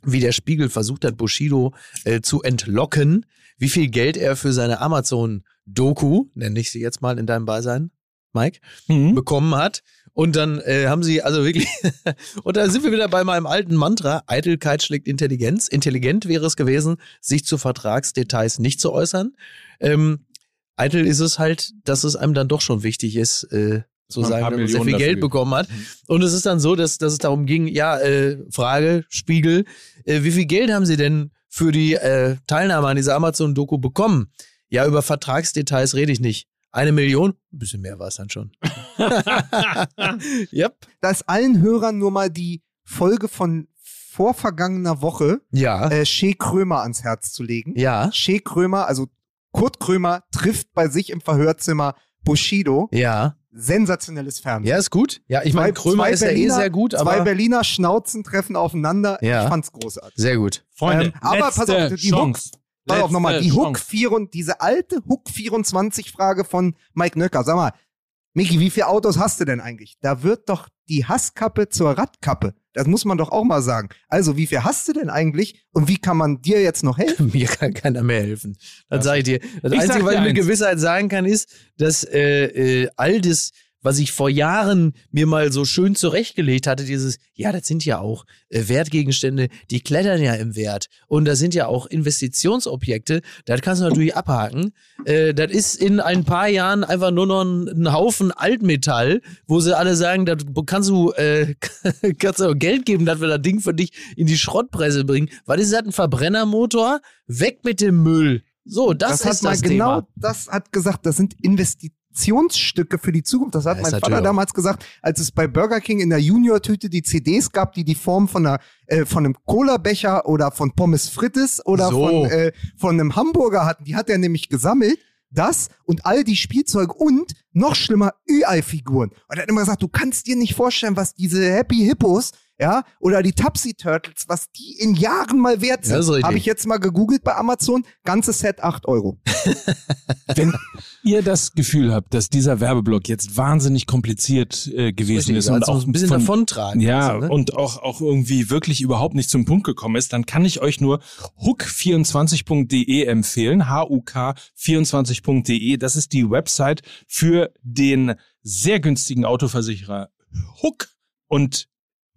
wie der Spiegel versucht hat, Bushido äh, zu entlocken, wie viel Geld er für seine Amazon-Doku, nenne ich sie jetzt mal in deinem Beisein, Mike, Mhm. bekommen hat. Und dann äh, haben sie also wirklich, und da sind wir wieder bei meinem alten Mantra, Eitelkeit schlägt Intelligenz. Intelligent wäre es gewesen, sich zu Vertragsdetails nicht zu äußern. Ähm, eitel ist es halt, dass es einem dann doch schon wichtig ist, äh, zu Ein sagen, paar dass man sehr viel Geld bekommen hat. Mhm. Und es ist dann so, dass, dass es darum ging, ja, äh, Frage, Spiegel, äh, wie viel Geld haben Sie denn für die äh, Teilnahme an dieser Amazon-Doku bekommen? Ja, über Vertragsdetails rede ich nicht. Eine Million? Ein bisschen mehr war es dann schon. yep. Da ist allen Hörern nur mal die Folge von vorvergangener Woche Ja. äh, Shea Krömer ans Herz zu legen. ja. Shea Krömer, also Kurt Krömer, trifft bei sich im Verhörzimmer Bushido. Ja. Sensationelles Fernsehen. Ja, ist gut. Ja, ich meine, Zwei- Krömer zwei ist ja eh Berliner- sehr gut, Zwei aber Berliner Schnauzen treffen aufeinander. Ja. Ich fand's großartig. sehr gut. Freunde, Ähm, aber pass auf, die Chance. Pass auf nochmal, die Hook Chance. 4 und diese alte Hook 24 Frage von Mike Nöcker. Sag mal, Miki, wie viele Autos hast du denn eigentlich? Da wird doch die Hasskappe zur Radkappe. Das muss man doch auch mal sagen. Also, wie viel hast du denn eigentlich und wie kann man dir jetzt noch helfen? Mir kann keiner mehr helfen. Dann Das- sage ich dir. Das Ich Einzige, was ich mit. Gewissheit sagen kann, ist, dass äh, äh, all das, was ich vor Jahren mir mal so schön zurechtgelegt hatte, dieses, ja, das sind ja auch äh, Wertgegenstände, die klettern ja im Wert. Und das sind ja auch Investitionsobjekte, das kannst du natürlich abhaken. Äh, das ist in ein paar Jahren einfach nur noch ein, Haufen Altmetall, wo sie alle sagen, da kannst du, äh, kannst du auch Geld geben, dass wir das Ding für dich in die Schrottpresse bringen. Was ist das, ein Verbrennermotor? Weg mit dem Müll. So, das, hat ist mal das genau, Thema. das hat gesagt, das sind Investitionsstücke für die Zukunft. Das hat ist mein Vater damals gesagt, als es bei Burger King in der Junior-Tüte die CDs gab, die die Form von einer, äh, von einem Cola-Becher oder von Pommes Frites oder So. von, äh, von einem Hamburger hatten. Die hat er nämlich gesammelt. Das und all die Spielzeug und noch schlimmer Ü-Ei-Figuren. Und er hat immer gesagt, du kannst dir nicht vorstellen, was diese Happy Hippos, ja, oder die Tupsy Turtles, was die in Jahren mal wert Ja, ist sind. richtig. Habe ich jetzt mal gegoogelt bei Amazon. Ganzes Set 8 Euro. Wenn ihr das Gefühl habt, dass dieser Werbeblock jetzt wahnsinnig kompliziert äh, gewesen ist, und also auch ein bisschen von, davontragen. ja, also, ne? und auch, auch irgendwie wirklich überhaupt nicht zum Punkt gekommen ist, dann kann ich euch nur hook24.de empfehlen. H-U-K24.de. Das ist die Website für den sehr günstigen Autoversicherer Hook. Und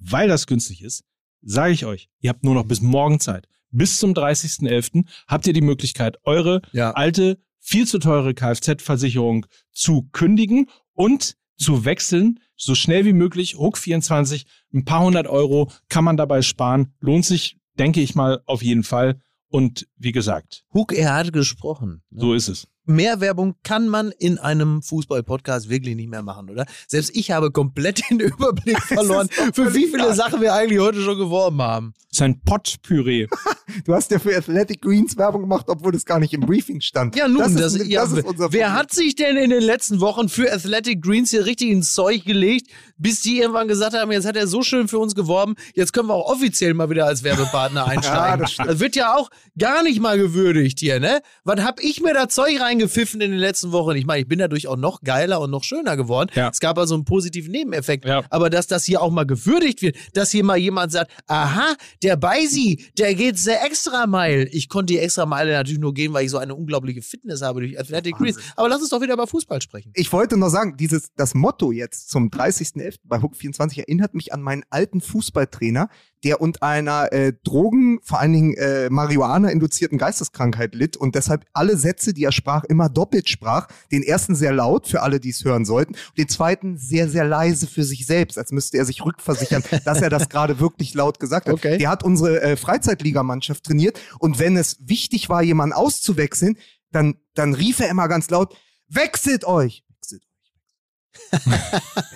weil das günstig ist, sage ich euch, ihr habt nur noch bis morgen Zeit. Bis zum 30.11. habt ihr die Möglichkeit, eure Ja. alte, viel zu teure Kfz-Versicherung zu kündigen und zu wechseln, so schnell wie möglich. Hook 24, ein paar hundert Euro kann man dabei sparen. Lohnt sich, denke ich mal, auf jeden Fall. Und wie gesagt, Huck, er hat gesprochen. ne? so ist es. Mehr Werbung kann man in einem Fußball-Podcast wirklich nicht mehr machen, oder? Selbst ich habe komplett den Überblick verloren, für wie viele Sachen wir eigentlich heute schon geworben haben. Das ist ein Potpüree. Du hast ja für Athletic Greens Werbung gemacht, obwohl das gar nicht im Briefing stand. Ja, nun, das das, ist, ja, das ist unser wer Problem. hat sich denn in den letzten Wochen für Athletic Greens hier richtig ins Zeug gelegt, bis die irgendwann gesagt haben, jetzt hat er so schön für uns geworben, jetzt können wir auch offiziell mal wieder als Werbepartner einsteigen. das stimmt. das wird ja auch gar nicht mal gewürdigt hier, ne? Was hab ich mir da Zeug reingepfiffen in den letzten Wochen? Ich meine, ich bin dadurch auch noch geiler und noch schöner geworden. Ja. Es gab also einen positiven Nebeneffekt. Ja. Aber dass das hier auch mal gewürdigt wird, dass hier mal jemand sagt, aha, der Beisi, der geht sehr extra Meile. Ich konnte die extra Meile natürlich nur gehen, weil ich so eine unglaubliche Fitness habe durch Athletic Greens. Aber lass uns doch wieder über Fußball sprechen. Ich wollte noch sagen, dieses, das Motto jetzt zum 30.11. bei Hook 24 erinnert mich an meinen alten Fußballtrainer, der unter einer äh, Drogen, vor allen Dingen äh, Marihuana-induzierten Geisteskrankheit litt und deshalb alle Sätze, die er sprach, immer doppelt sprach. Den ersten sehr laut für alle, die es hören sollten, und den zweiten sehr, sehr leise für sich selbst, als müsste er sich rückversichern, dass er das gerade wirklich laut gesagt hat. Okay. Der hat unsere äh, Freizeitligamannschaft trainiert und wenn es wichtig war, jemanden auszuwechseln, dann, dann rief er immer ganz laut, wechselt euch. Wechselt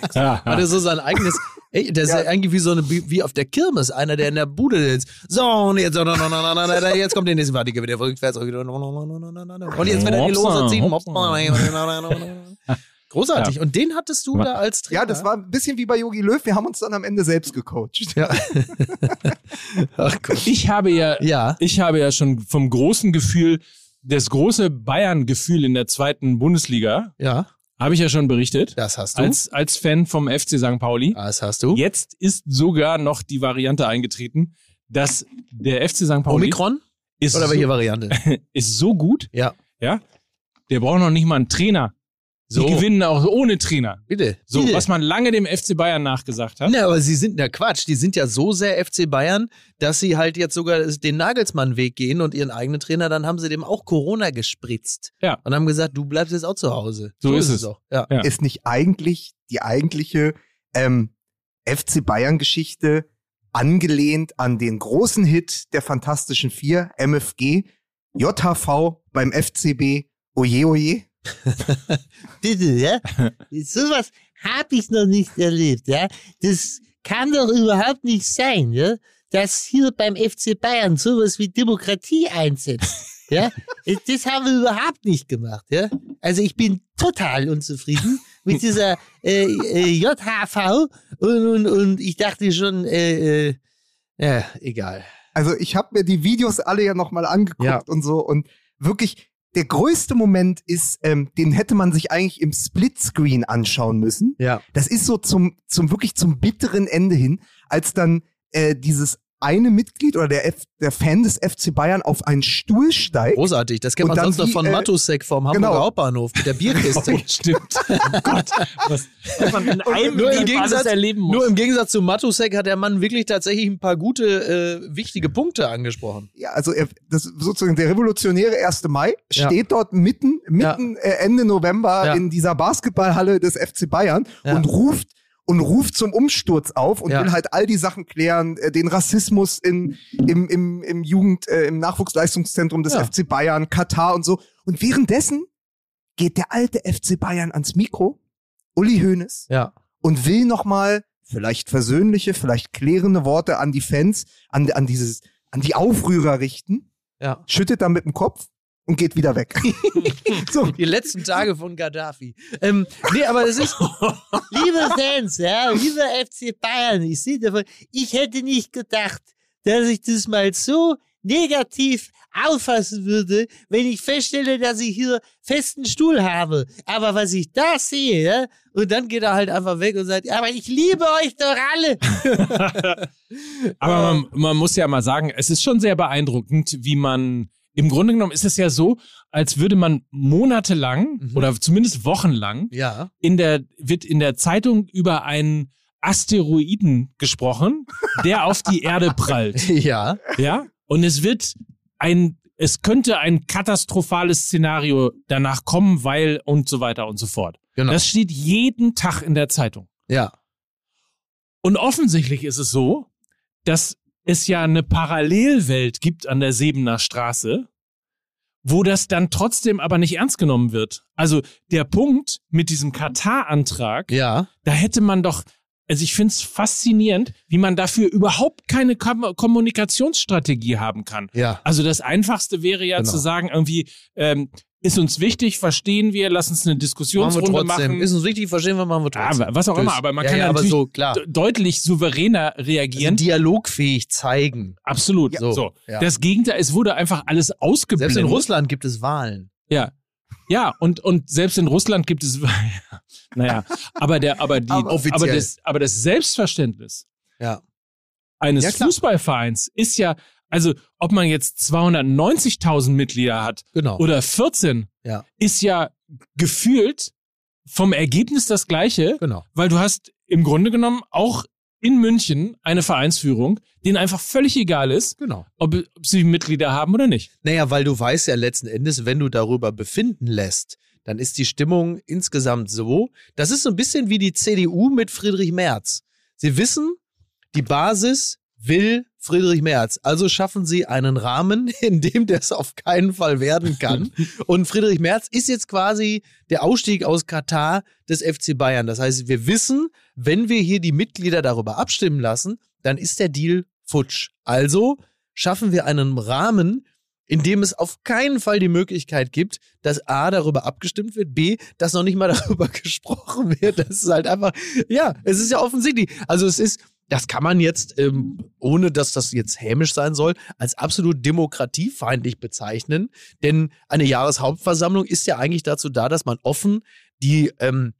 euch. Ja, Hat er so sein eigenes. Ey, der ist ja Ja. eigentlich wie so eine, wie wie auf der Kirmes, einer, der in der Bude sitzt. So, und jetzt, jetzt kommt der nächste, warte, geht wieder rückwärts. Und jetzt wird er die Lose ziehen. Großartig. Und den hattest du da als Trainer? Ja, das war ein bisschen wie bei Yogi Löw. Wir haben uns dann am Ende selbst gecoacht. Ja. Ach. Ich habe ja, Ja. ich habe ja schon vom großen Gefühl, das große Bayern-Gefühl in der zweiten Bundesliga, Ja. Habe ich ja schon berichtet, Das hast du. als, als Fan vom FC St. Pauli. das hast du. Jetzt ist sogar noch die Variante eingetreten, dass der FC St. Pauli Omikron? ist, Oder so, welche Variante? ist so gut, Ja. ja, der braucht noch nicht mal einen Trainer. So. Die gewinnen auch ohne Trainer. Bitte. So, Bitte. was man lange dem FC Bayern nachgesagt hat. Ne, aber sie sind, na Quatsch, die sind ja so sehr FC Bayern, dass sie halt jetzt sogar den Nagelsmann-Weg gehen und ihren eigenen Trainer, dann haben sie dem auch Corona gespritzt. Ja. Und haben gesagt, du bleibst jetzt auch zu Hause. So ist es. auch. Ja. Ja. Ist nicht eigentlich die eigentliche ähm, FC Bayern-Geschichte angelehnt an den großen Hit der Fantastischen Vier, MFG, JHV beim FCB, oje oje? Bitte, ja? Sowas habe ich noch nicht erlebt, ja? Das kann doch überhaupt nicht sein, ja? Dass hier beim FC Bayern sowas wie Demokratie einsetzt. Ja, das haben wir überhaupt nicht gemacht, ja. Also ich bin total unzufrieden mit dieser äh, äh, JHV und, und, und ich dachte schon, äh, äh, ja, egal. Also ich habe mir die Videos alle ja nochmal angeguckt Ja. und so und wirklich der größte Moment ist, ähm, den hätte man sich eigentlich im Splitscreen anschauen müssen. Ja. Das ist so zum, zum wirklich zum bitteren Ende hin, als dann äh, dieses eine Mitglied oder der, F der Fan des FC Bayern auf einen Stuhl steigt. Großartig. Das kennt man sonst noch von äh, Matusek vom Hamburger genau. Hauptbahnhof mit der Bierkiste. Oh, stimmt. Oh Gott, was, was man in einem nur im Gegensatz- erleben muss. Nur im Gegensatz zu Matusek hat der Mann wirklich tatsächlich ein paar gute, äh, wichtige Punkte angesprochen. Ja, also er, das sozusagen der revolutionäre 1. Mai Ja. steht dort mitten, mitten äh, Ende November Ja. in dieser Basketballhalle des FC Bayern Ja. und ruft und ruft zum Umsturz auf und Ja. will halt all die Sachen klären, äh, den Rassismus in, im, im, im Jugend, äh, im Nachwuchsleistungszentrum des Ja. FC Bayern, Katar und so. Und währenddessen geht der alte FC Bayern ans Mikro, Uli Hoeneß, Ja. und will nochmal vielleicht versöhnliche, vielleicht klärende Worte an die Fans, an, an dieses, an die Aufrührer richten, Ja. schüttet dann mit dem Kopf und geht wieder weg. so. Die letzten Tage von Gaddafi. Ähm, nee, aber das ist. Liebe Fans, ja, lieber FC Bayern, ich sehe davon, ich hätte nicht gedacht, dass ich das mal so negativ auffassen würde, wenn ich feststelle, dass ich hier festen Stuhl habe. Aber was ich da sehe, ja, und dann geht er halt einfach weg und sagt, aber ich liebe euch doch alle. Aber man, man muss ja mal sagen, es ist schon sehr beeindruckend, wie man im Grunde genommen ist es ja so, als würde man monatelang Mhm. oder zumindest wochenlang Ja. in der wird in der Zeitung über einen Asteroiden gesprochen, der auf die Erde prallt, Ja. ja? Und es wird ein es könnte ein katastrophales Szenario danach kommen, weil und so weiter und so fort. Genau. Das steht jeden Tag in der Zeitung. ja. Und offensichtlich ist es so, dass es ja eine Parallelwelt gibt an der Sebener Straße, wo das dann trotzdem aber nicht ernst genommen wird. Also der Punkt mit diesem Katar-Antrag, Ja. da hätte man doch, also ich finde es faszinierend, wie man dafür überhaupt keine Kom Kommunikationsstrategie haben kann. Ja. Also das Einfachste wäre ja Genau. zu sagen, irgendwie, ähm, ist uns wichtig, verstehen wir, lass uns eine Machen wir Diskussionsrunde machen. Ist uns wichtig, verstehen wir, machen wir Ja, trotzdem. was auch immer, aber man ja, kann ja, ja natürlich so, deutlich souveräner Also reagieren. dialogfähig zeigen. Absolut. Ja, so, so. ja. Das Gegenteil, es wurde einfach alles Selbst ausgeblendet. in Russland gibt es Wahlen. Ja. Ja, und, und selbst in Russland gibt es, naja, aber der, aber die, Aber aber das, aber das Selbstverständnis Ja. eines Ja. Fußballvereins ist ja, also, ob man jetzt 290.000 Mitglieder hat Genau. oder 14, Ja. ist ja gefühlt vom Ergebnis das gleiche, genau. weil du hast im Grunde genommen auch in München eine Vereinsführung, denen einfach völlig egal ist, Genau. ob, ob sie Mitglieder haben oder nicht. Naja, weil du weißt ja letzten Endes, wenn du darüber befinden lässt, dann ist die Stimmung insgesamt so. Das ist so ein bisschen wie die CDU mit Friedrich Merz. Sie wissen, die Basis will Friedrich Merz. Also schaffen Sie einen Rahmen, in dem das auf keinen Fall werden kann. Und Friedrich Merz ist jetzt quasi der Ausstieg aus Katar des FC Bayern. Das heißt, wir wissen, wenn wir hier die Mitglieder darüber abstimmen lassen, dann ist der Deal futsch. Also schaffen wir einen Rahmen, in dem es auf keinen Fall die Möglichkeit gibt, dass A darüber abgestimmt wird, B, dass noch nicht mal darüber gesprochen wird. Das ist halt einfach, ja, es ist ja offensichtlich. Also es ist, das kann man jetzt, ähm, ohne dass das jetzt hämisch sein soll, als absolut demokratiefeindlich bezeichnen. Denn eine Jahreshauptversammlung ist ja eigentlich dazu da, dass man offen die, ähm,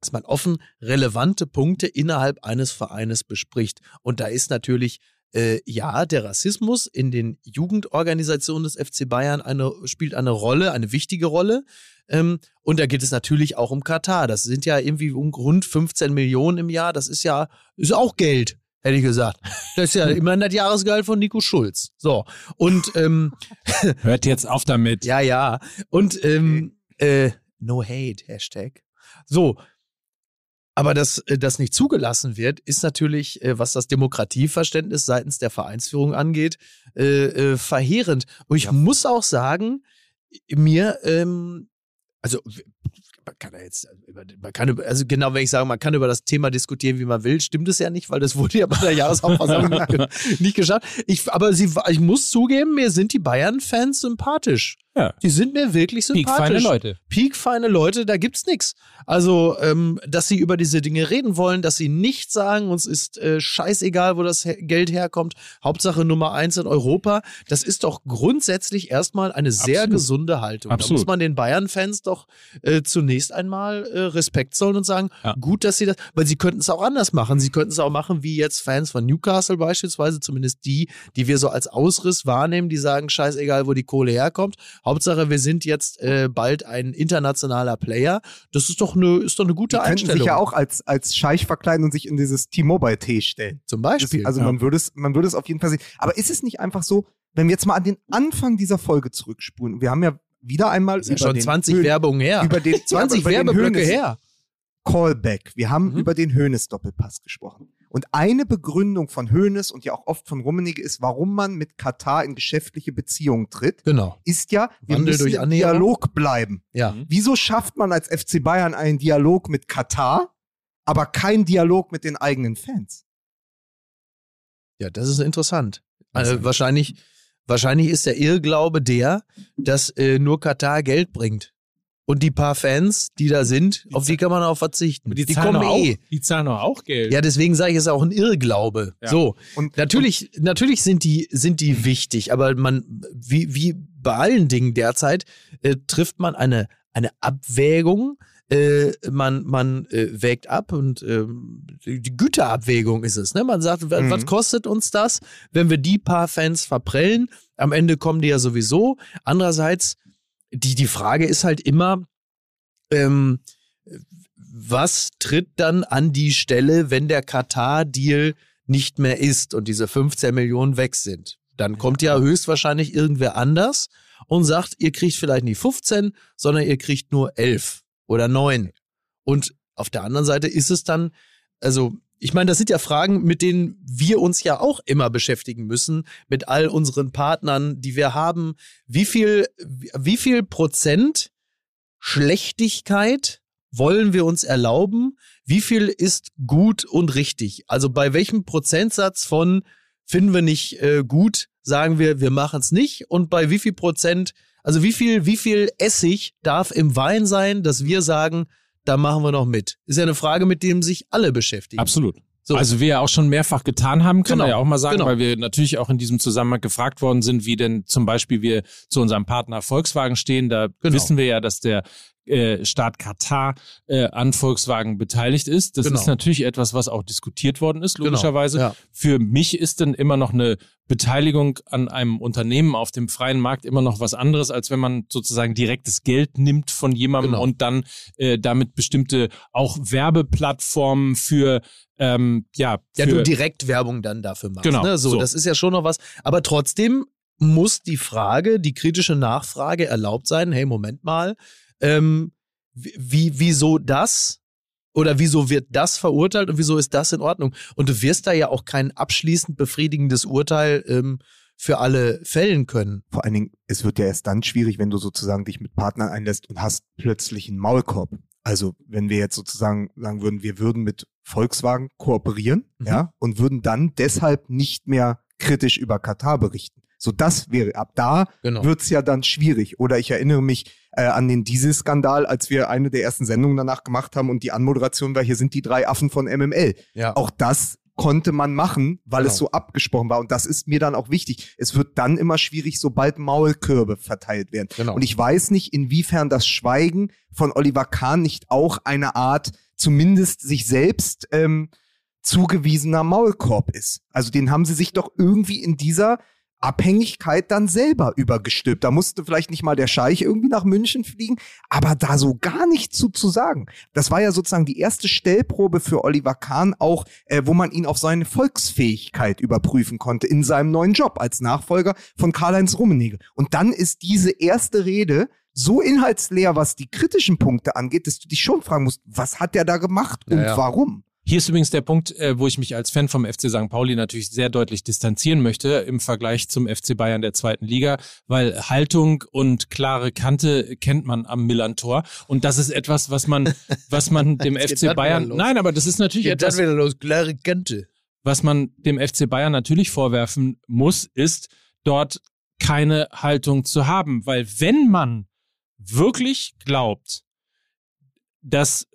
dass man offen relevante Punkte innerhalb eines Vereines bespricht. Und da ist natürlich äh, ja, der Rassismus in den Jugendorganisationen des FC Bayern eine, spielt eine Rolle, eine wichtige Rolle. Ähm, und da geht es natürlich auch um Katar. Das sind ja irgendwie um rund 15 Millionen im Jahr. Das ist ja, ist auch Geld, hätte ich gesagt. Das ist ja immerhin das Jahresgehalt von Nico Schulz. So. Und ähm, hört jetzt auf damit. Ja, ja. Und ähm, äh, no hate, Hashtag. So, aber dass äh, das nicht zugelassen wird, ist natürlich, äh, was das Demokratieverständnis seitens der Vereinsführung angeht, äh, äh, verheerend. Und ich ja. muss auch sagen, mir, ähm, also man kann ja jetzt, man kann über, also genau, wenn ich sage, man kann über das Thema diskutieren, wie man will, stimmt es ja nicht, weil das wurde ja bei der Jahreshauptversammlung nicht, nicht geschafft. Ich, aber sie, ich muss zugeben, mir sind die Bayern-Fans sympathisch. Ja. Die sind mir wirklich sympathisch. Peakfeine Leute. Peakfeine Leute, da gibt's nichts. Also, ähm, dass sie über diese Dinge reden wollen, dass sie nicht sagen, uns ist äh, scheißegal, wo das Geld herkommt. Hauptsache Nummer eins in Europa. Das ist doch grundsätzlich erstmal eine sehr Absolut. gesunde Haltung. Absolut. Da muss man den Bayern-Fans doch äh, zunächst einmal äh, Respekt zollen und sagen, ja. gut, dass sie das, weil sie könnten es auch anders machen. Sie könnten es auch machen, wie jetzt Fans von Newcastle beispielsweise, zumindest die, die wir so als Ausriss wahrnehmen, die sagen, scheißegal, wo die Kohle herkommt. Hauptsache, wir sind jetzt äh, bald ein internationaler Player. Das ist doch eine, ist doch eine gute die Einstellung. sich ja auch als, als Scheich verkleiden und sich in dieses T-Mobile-T stellen. Zum Beispiel. Das, also ja. man würde es, man würde es auf jeden Fall sehen. Aber ist es nicht einfach so, wenn wir jetzt mal an den Anfang dieser Folge zurückspulen, wir haben ja wieder einmal über schon 20 Höhen, Werbungen her. Über den 20 Werbeblöcke her. Callback. Wir haben mhm. über den Hönes Doppelpass gesprochen. Und eine Begründung von Hoeneß und ja auch oft von Rummenigge ist, warum man mit Katar in geschäftliche Beziehungen tritt, genau. ist ja, wir Wandel müssen im Dialog bleiben. Ja. Mhm. Wieso schafft man als FC Bayern einen Dialog mit Katar, aber keinen Dialog mit den eigenen Fans? Ja, das ist interessant. Also wahrscheinlich, wahrscheinlich ist der Irrglaube der, dass äh, nur Katar Geld bringt. Und die paar Fans, die da sind, die auf die kann man auch verzichten. Die, die kommen eh. Auch, die zahlen doch auch Geld. Ja, deswegen sage ich, es ist auch ein Irrglaube. Ja. So. Und natürlich, und, natürlich sind die, sind die wichtig, aber man, wie, wie bei allen Dingen derzeit, äh, trifft man eine, eine Abwägung. Äh, man man äh, wägt ab und äh, die Güterabwägung ist es. Ne? Man sagt, mhm. was kostet uns das, wenn wir die paar Fans verprellen? Am Ende kommen die ja sowieso. Andererseits die, die Frage ist halt immer, ähm, was tritt dann an die Stelle, wenn der Katar-Deal nicht mehr ist und diese 15 Millionen weg sind? Dann kommt ja höchstwahrscheinlich irgendwer anders und sagt, ihr kriegt vielleicht nicht 15, sondern ihr kriegt nur 11 oder 9. Und auf der anderen Seite ist es dann, also ich meine, das sind ja Fragen, mit denen wir uns ja auch immer beschäftigen müssen, mit all unseren Partnern, die wir haben. Wie viel, wie viel Prozent Schlechtigkeit wollen wir uns erlauben? Wie viel ist gut und richtig? Also bei welchem Prozentsatz von finden wir nicht äh, gut, sagen wir, wir machen es nicht? Und bei wie viel Prozent, also wie viel, wie viel Essig darf im Wein sein, dass wir sagen, da machen wir noch mit. Ist ja eine Frage, mit dem sich alle beschäftigen. Absolut. So. Also wir ja auch schon mehrfach getan haben, kann genau. man ja auch mal sagen, genau. weil wir natürlich auch in diesem Zusammenhang gefragt worden sind, wie denn zum Beispiel wir zu unserem Partner Volkswagen stehen. Da genau. wissen wir ja, dass der äh, Staat Katar äh, an Volkswagen beteiligt ist. Das genau. ist natürlich etwas, was auch diskutiert worden ist, genau. logischerweise. Genau. Ja. Für mich ist dann immer noch eine Beteiligung an einem Unternehmen auf dem freien Markt immer noch was anderes, als wenn man sozusagen direktes Geld nimmt von jemandem genau. und dann äh, damit bestimmte auch Werbeplattformen für ähm, ja, für ja, du direkt Werbung dann dafür machst. Genau. Ne? So, so, das ist ja schon noch was. Aber trotzdem muss die Frage, die kritische Nachfrage erlaubt sein. Hey, Moment mal, ähm, wie, wieso das? Oder wieso wird das verurteilt und wieso ist das in Ordnung? Und du wirst da ja auch kein abschließend befriedigendes Urteil ähm, für alle fällen können. Vor allen Dingen, es wird ja erst dann schwierig, wenn du sozusagen dich mit Partnern einlässt und hast plötzlich einen Maulkorb. Also wenn wir jetzt sozusagen sagen würden, wir würden mit Volkswagen kooperieren, Mhm. ja, und würden dann deshalb nicht mehr kritisch über Katar berichten. So das wäre, ab da Genau. wird's ja dann schwierig. Oder ich erinnere mich äh, an den Dieselskandal, als wir eine der ersten Sendungen danach gemacht haben und die Anmoderation war, hier sind die drei Affen von MML. Ja. Auch das konnte man machen, weil Genau. es so abgesprochen war. Und das ist mir dann auch wichtig. Es wird dann immer schwierig, sobald Maulkörbe verteilt werden. Genau. Und ich weiß nicht, inwiefern das Schweigen von Oliver Kahn nicht auch eine Art, zumindest sich selbst ähm, zugewiesener Maulkorb ist. Also den haben sie sich doch irgendwie in dieser Abhängigkeit dann selber übergestülpt. Da musste vielleicht nicht mal der Scheich irgendwie nach München fliegen, aber da so gar nichts zu, zu sagen. Das war ja sozusagen die erste Stellprobe für Oliver Kahn auch, äh, wo man ihn auf seine Volksfähigkeit überprüfen konnte in seinem neuen Job als Nachfolger von Karl-Heinz Rummenigge. Und dann ist diese erste Rede so inhaltsleer, was die kritischen Punkte angeht, dass du dich schon fragen musst, was hat der da gemacht und Ja, ja. warum? Hier ist übrigens der Punkt, äh, wo ich mich als Fan vom FC St. Pauli natürlich sehr deutlich distanzieren möchte im Vergleich zum FC Bayern der zweiten Liga, weil Haltung und klare Kante kennt man am Millantor und das ist etwas, was man, was man dem FC Bayern, nein, aber das ist natürlich Geht etwas, wieder los, klare Kante. was man dem FC Bayern natürlich vorwerfen muss, ist dort keine Haltung zu haben, weil wenn man wirklich glaubt, dass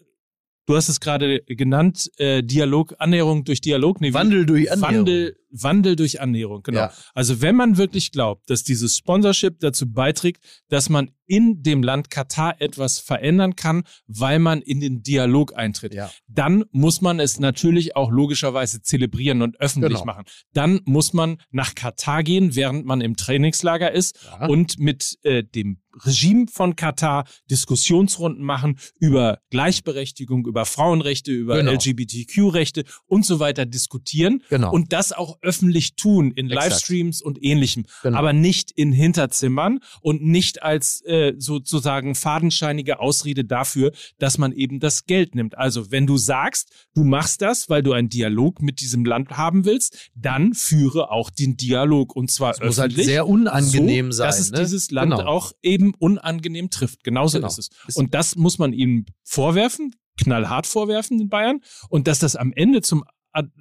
du hast es gerade genannt, äh, Dialog, Annäherung durch Dialog, nee, Wandel durch Annäherung. Wandel, Wandel durch Annäherung, genau. Ja. Also wenn man wirklich glaubt, dass dieses Sponsorship dazu beiträgt, dass man in dem Land Katar etwas verändern kann, weil man in den Dialog eintritt, Ja. dann muss man es natürlich auch logischerweise zelebrieren und öffentlich Genau. machen. Dann muss man nach Katar gehen, während man im Trainingslager ist Ja. und mit äh, dem Regime von Katar Diskussionsrunden machen über Gleichberechtigung, über Frauenrechte, über Genau. LGBTQ-Rechte und so weiter diskutieren Genau. und das auch öffentlich tun in Exakt. Livestreams und ähnlichem, Genau. aber nicht in Hinterzimmern und nicht als äh, sozusagen fadenscheinige Ausrede dafür, dass man eben das Geld nimmt. Also wenn du sagst, du machst das, weil du einen Dialog mit diesem Land haben willst, dann führe auch den Dialog und zwar Es muss halt öffentlich. sehr unangenehm so, sein. dass es ne? dieses Land Genau. auch eben unangenehm trifft. Genauso Genau. ist es. Und das muss man ihnen vorwerfen, knallhart vorwerfen in Bayern. Und dass das am Ende zum,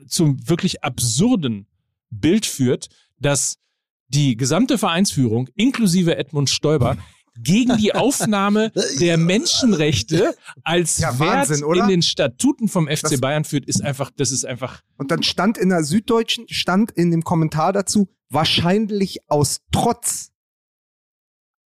zum wirklich absurden Bild führt, dass die gesamte Vereinsführung, inklusive Edmund Stoiber, gegen die Aufnahme der Menschenrechte als Ja, Wert Wahnsinn, oder? in den Statuten vom FC Das- Bayern führt, ist einfach, das ist einfach Und dann stand in der Süddeutschen, stand in dem Kommentar dazu, wahrscheinlich aus Trotz.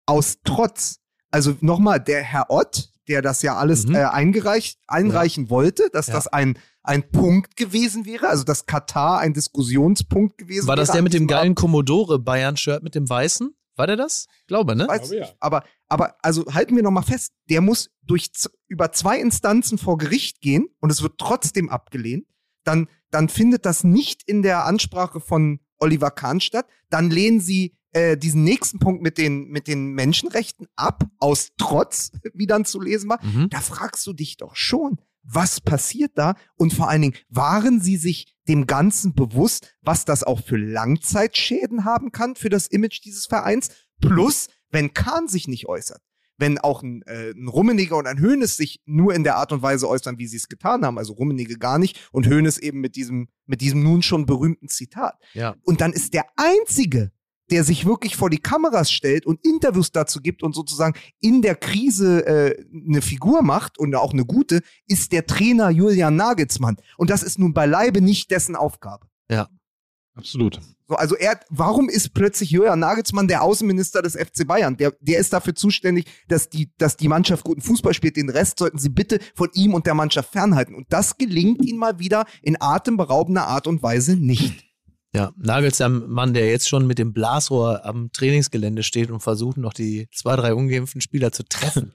Aus Trotz. Also nochmal, der Herr Ott, der das ja alles Mhm. äh, eingereicht, einreichen wollte, dass Ja. das ein, ein Punkt gewesen wäre, also dass Katar ein Diskussionspunkt gewesen War wäre. das der an mit dem geilen Commodore Bayern-Shirt mit dem weißen? War der das? Glaube, ne? Weiß glaube, ja. Aber, aber also halten wir noch mal fest, der muss durch über zwei Instanzen vor Gericht gehen und es wird trotzdem abgelehnt. Dann, dann findet das nicht in der Ansprache von Oliver Kahn statt. Dann lehnen sie äh, diesen nächsten Punkt mit den, mit den Menschenrechten ab, aus Trotz, wie dann zu lesen war. Mhm. Da fragst du dich doch schon, was passiert da? Und vor allen Dingen, waren sie sich dem Ganzen bewusst, was das auch für Langzeitschäden haben kann für das Image dieses Vereins? Plus, wenn Kahn sich nicht äußert, wenn auch ein, äh, ein Rummeniger und ein Hönes sich nur in der Art und Weise äußern, wie sie es getan haben, also Rummenigge gar nicht und Hönes eben mit diesem, mit diesem nun schon berühmten Zitat. Ja. Und dann ist der Einzige, der sich wirklich vor die Kameras stellt und Interviews dazu gibt und sozusagen in der Krise äh, eine Figur macht und auch eine gute, ist der Trainer Julian Nagelsmann. Und das ist nun beileibe nicht dessen Aufgabe. absolut. So, also er, warum ist plötzlich Julian Nagelsmann der Außenminister des FC Bayern? Der, der ist dafür zuständig, dass die, dass die Mannschaft guten Fußball spielt. Den Rest sollten sie bitte von ihm und der Mannschaft fernhalten. Und das gelingt ihnen mal wieder in atemberaubender Art und Weise nicht. Ja, Nagelsmann, der jetzt schon mit dem Blasrohr am Trainingsgelände steht und versucht, noch die zwei, drei ungeimpften Spieler zu treffen.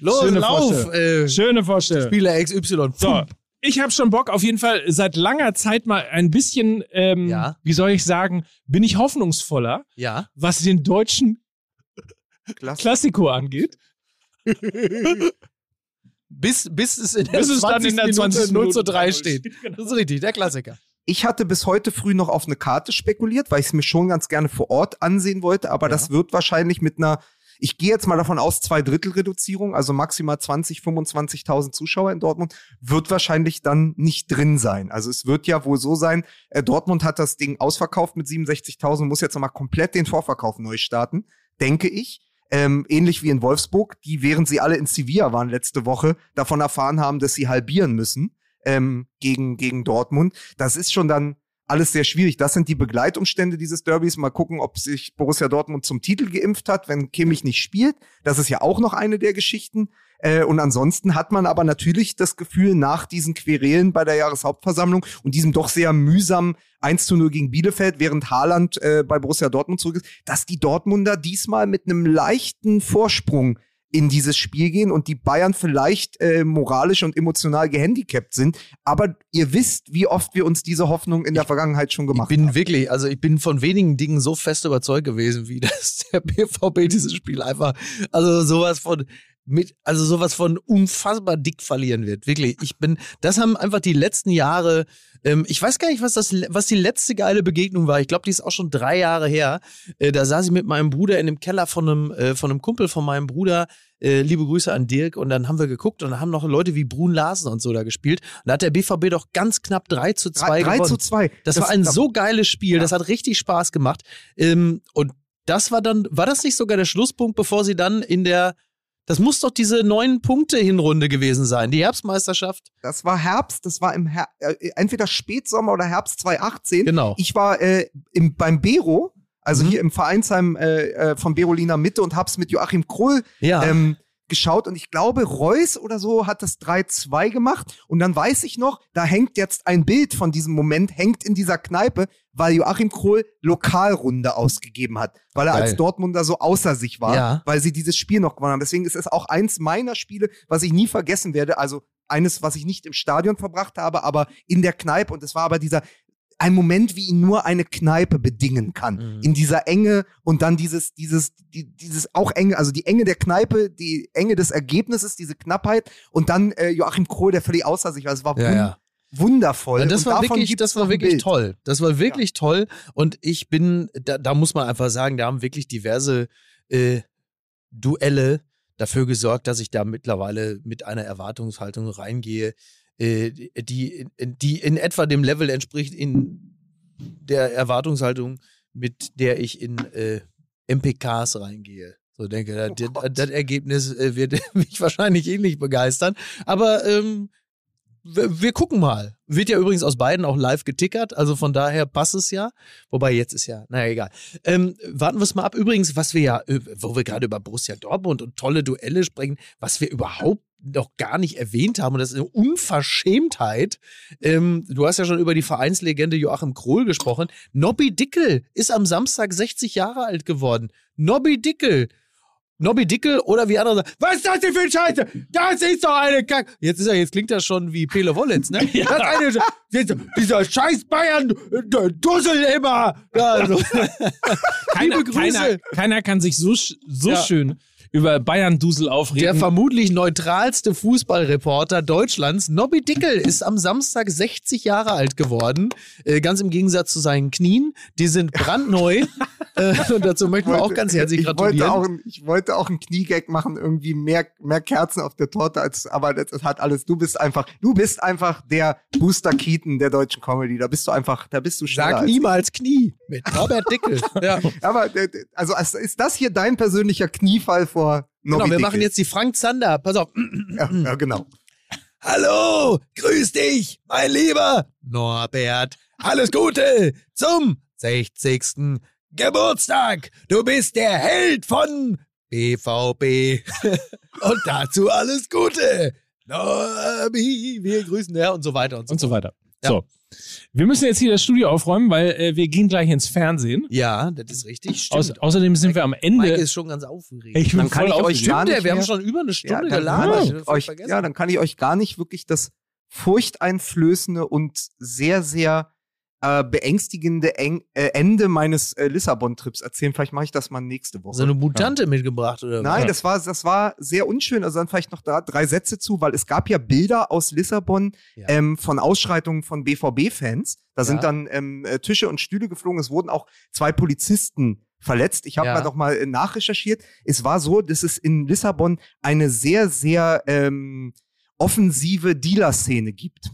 Los, Schöne lauf! Vorstellung. Äh, Schöne Vorstellung. Spieler XY. So, ich habe schon Bock, auf jeden Fall seit langer Zeit mal ein bisschen, ähm, Ja. wie soll ich sagen, bin ich hoffnungsvoller, Ja. was den deutschen. Klassiko angeht. bis, bis es in der Bis es dann in der 20 0 zu Minute 3 steht. Genau. Das ist richtig, der Klassiker. Ich hatte bis heute früh noch auf eine Karte spekuliert, weil ich es mir schon ganz gerne vor Ort ansehen wollte, aber Ja. das wird wahrscheinlich mit einer, ich gehe jetzt mal davon aus, zwei Drittel Reduzierung, also maximal 20, 25.000 Zuschauer in Dortmund, wird wahrscheinlich dann nicht drin sein. Also es wird ja wohl so sein, äh, Dortmund hat das Ding ausverkauft mit 67.000, muss jetzt nochmal komplett den Vorverkauf neu starten, denke ich. Ähm, ähnlich wie in Wolfsburg, die während sie alle in Sevilla waren letzte Woche, davon erfahren haben, dass sie halbieren müssen ähm, gegen, gegen Dortmund. Das ist schon dann alles sehr schwierig. Das sind die Begleitumstände dieses Derbys. Mal gucken, ob sich Borussia Dortmund zum Titel geimpft hat, wenn Kimmich nicht spielt. Das ist ja auch noch eine der Geschichten. Äh, und ansonsten hat man aber natürlich das Gefühl, nach diesen Querelen bei der Jahreshauptversammlung und diesem doch sehr mühsamen 1 zu 0 gegen Bielefeld, während Haaland äh, bei Borussia Dortmund zurück ist, dass die Dortmunder diesmal mit einem leichten Vorsprung in dieses Spiel gehen und die Bayern vielleicht äh, moralisch und emotional gehandicapt sind. Aber ihr wisst, wie oft wir uns diese Hoffnung in der Vergangenheit schon Ich gemacht bin haben. wirklich, also ich bin von wenigen Dingen so fest überzeugt gewesen, wie dass der BVB dieses Spiel einfach, also sowas von mit, also sowas von unfassbar dick verlieren wird. Wirklich. Ich bin, das haben einfach die letzten Jahre, ähm, ich weiß gar nicht, was das, was die letzte geile Begegnung war. Ich glaube, die ist auch schon drei Jahre her. Äh, da saß ich mit meinem Bruder in dem Keller von einem, äh, von einem Kumpel von meinem Bruder. Äh, liebe Grüße an Dirk. Und dann haben wir geguckt und dann haben noch Leute wie Brun Larsen und so da gespielt. Und da hat der BVB doch ganz knapp 3 zu 2 3, 3 gewonnen. zu 2. Das, war ein so geiles Spiel, Ja. das hat richtig Spaß gemacht. Ähm, und das war dann, war das nicht sogar der Schlusspunkt, bevor sie dann in der, das muss doch diese neun Punkte Hinrunde gewesen sein, die Herbstmeisterschaft. Das war Herbst, das war im Her äh, entweder Spätsommer oder Herbst 2018. Genau. Ich war äh, im, beim Bero, also Mhm. hier im Vereinsheim äh, äh, von Berolina Mitte und hab's mit Joachim Krull Ja. ähm, geschaut und ich glaube, Reus oder so hat das 3-2 gemacht und dann weiß ich noch, da hängt jetzt ein Bild von diesem Moment, hängt in dieser Kneipe, weil Joachim Krohl Lokalrunde ausgegeben hat, weil er Geil. als Dortmunder so außer sich war, Ja. weil sie dieses Spiel noch gewonnen haben. Deswegen ist es auch eins meiner Spiele, was ich nie vergessen werde, also eines, was ich nicht im Stadion verbracht habe, aber in der Kneipe und es war aber dieser ein Moment, wie ihn nur eine Kneipe bedingen kann. Mhm. In dieser Enge und dann dieses, dieses, die, dieses auch enge, also die Enge der Kneipe, die Enge des Ergebnisses, diese Knappheit und dann äh, Joachim Krohl, der völlig außer sich war. Es war Ja, wun ja. wundervoll. Ja, das und war davon wirklich, das war wirklich toll. Das war wirklich toll. Und ich bin, da, da muss man einfach sagen, da haben wirklich diverse äh, Duelle dafür gesorgt, dass ich da mittlerweile mit einer Erwartungshaltung reingehe, die, die in etwa dem Level entspricht in der Erwartungshaltung, mit der ich in äh, MPKs reingehe. So denke, das, Oh Gott. das Ergebnis äh, wird mich wahrscheinlich ähnlich begeistern. Aber ähm, wir, gucken mal. Wird ja übrigens aus beiden auch live getickert, also von daher passt es ja. Wobei jetzt ist ja, naja, egal. Ähm, warten wir es mal ab. Übrigens, was wir ja, äh, wo wir gerade über Borussia Dortmund und tolle Duelle sprechen, was wir überhaupt noch gar nicht erwähnt haben, und das ist eine Unverschämtheit. Ähm, du hast ja schon über die Vereinslegende Joachim Krohl gesprochen. Nobby Dickel ist am Samstag 60 Jahre alt geworden. Nobby Dickel. Nobby Dickel oder wie andere sagen, was ist das denn für ein Scheiße? Das ist doch eine Kack. Jetzt ist er, jetzt klingt das schon wie Pele Wollitz, ne? Ja. Eine, dieser, dieser scheiß Bayern, der Dussel immer. Also. Keiner, Liebe Grüße. keiner, keiner kann sich so, so Ja. schön über Bayern-Dusel Der aufregen. vermutlich neutralste Fußballreporter Deutschlands, Nobby Dickel, ist am Samstag 60 Jahre alt geworden. Äh, ganz im Gegensatz zu seinen Knien. Die sind brandneu. äh, und dazu möchten wir auch ganz herzlich ich gratulieren. wollte, auch, ein- ich wollte auch einen Kniegag machen, irgendwie mehr, mehr Kerzen auf der Torte, als, aber das, hat alles. Du bist einfach, du bist einfach der Booster Keaton der deutschen Comedy. Da bist du einfach, da bist du schneller. Sag als niemals Knie mit Robert Dickel. ja. Aber äh, also ist das hier dein persönlicher Kniefall vor Nobby Genau, wir Dickel? machen jetzt die Frank Zander. Pass auf. Ja, ja, genau. Hallo, grüß dich, mein lieber Norbert. Alles Gute zum 60. Geburtstag. Du bist der Held von BVB. und dazu alles Gute. Norbi, wir grüßen ja und so weiter und so, und so weiter. Ja. So. Wir müssen jetzt hier das Studio aufräumen, weil äh, wir gehen gleich ins Fernsehen. Ja, das ist richtig. Stimmt. Auß außerdem sind wir am Mike Ende. ist schon ganz aufgeregt. Ich bin Dann kann voll ich euch Stimmt, der, nicht wir haben schon über eine Stunde dann geladen. kann Ich ich hab voll euch, ja, dann kann ich euch gar nicht wirklich das furchteinflößende und sehr, sehr äh, beängstigende Eng äh, Ende meines äh, Lissabon-Trips erzählen. Vielleicht mache ich das mal nächste Woche. So eine Mutante mitgebracht oder Nein, das war, das war sehr unschön. Also dann vielleicht noch da drei Sätze zu, weil es gab ja Bilder aus Lissabon Ja. ähm, von Ausschreitungen von BVB-Fans. Da Ja. sind dann ähm, äh, Tische und Stühle geflogen. Es wurden auch zwei Polizisten verletzt. Ich habe Ja. mal noch mal äh, nachrecherchiert. Es war so, dass es in Lissabon eine sehr, sehr ähm, offensive Dealer-Szene gibt.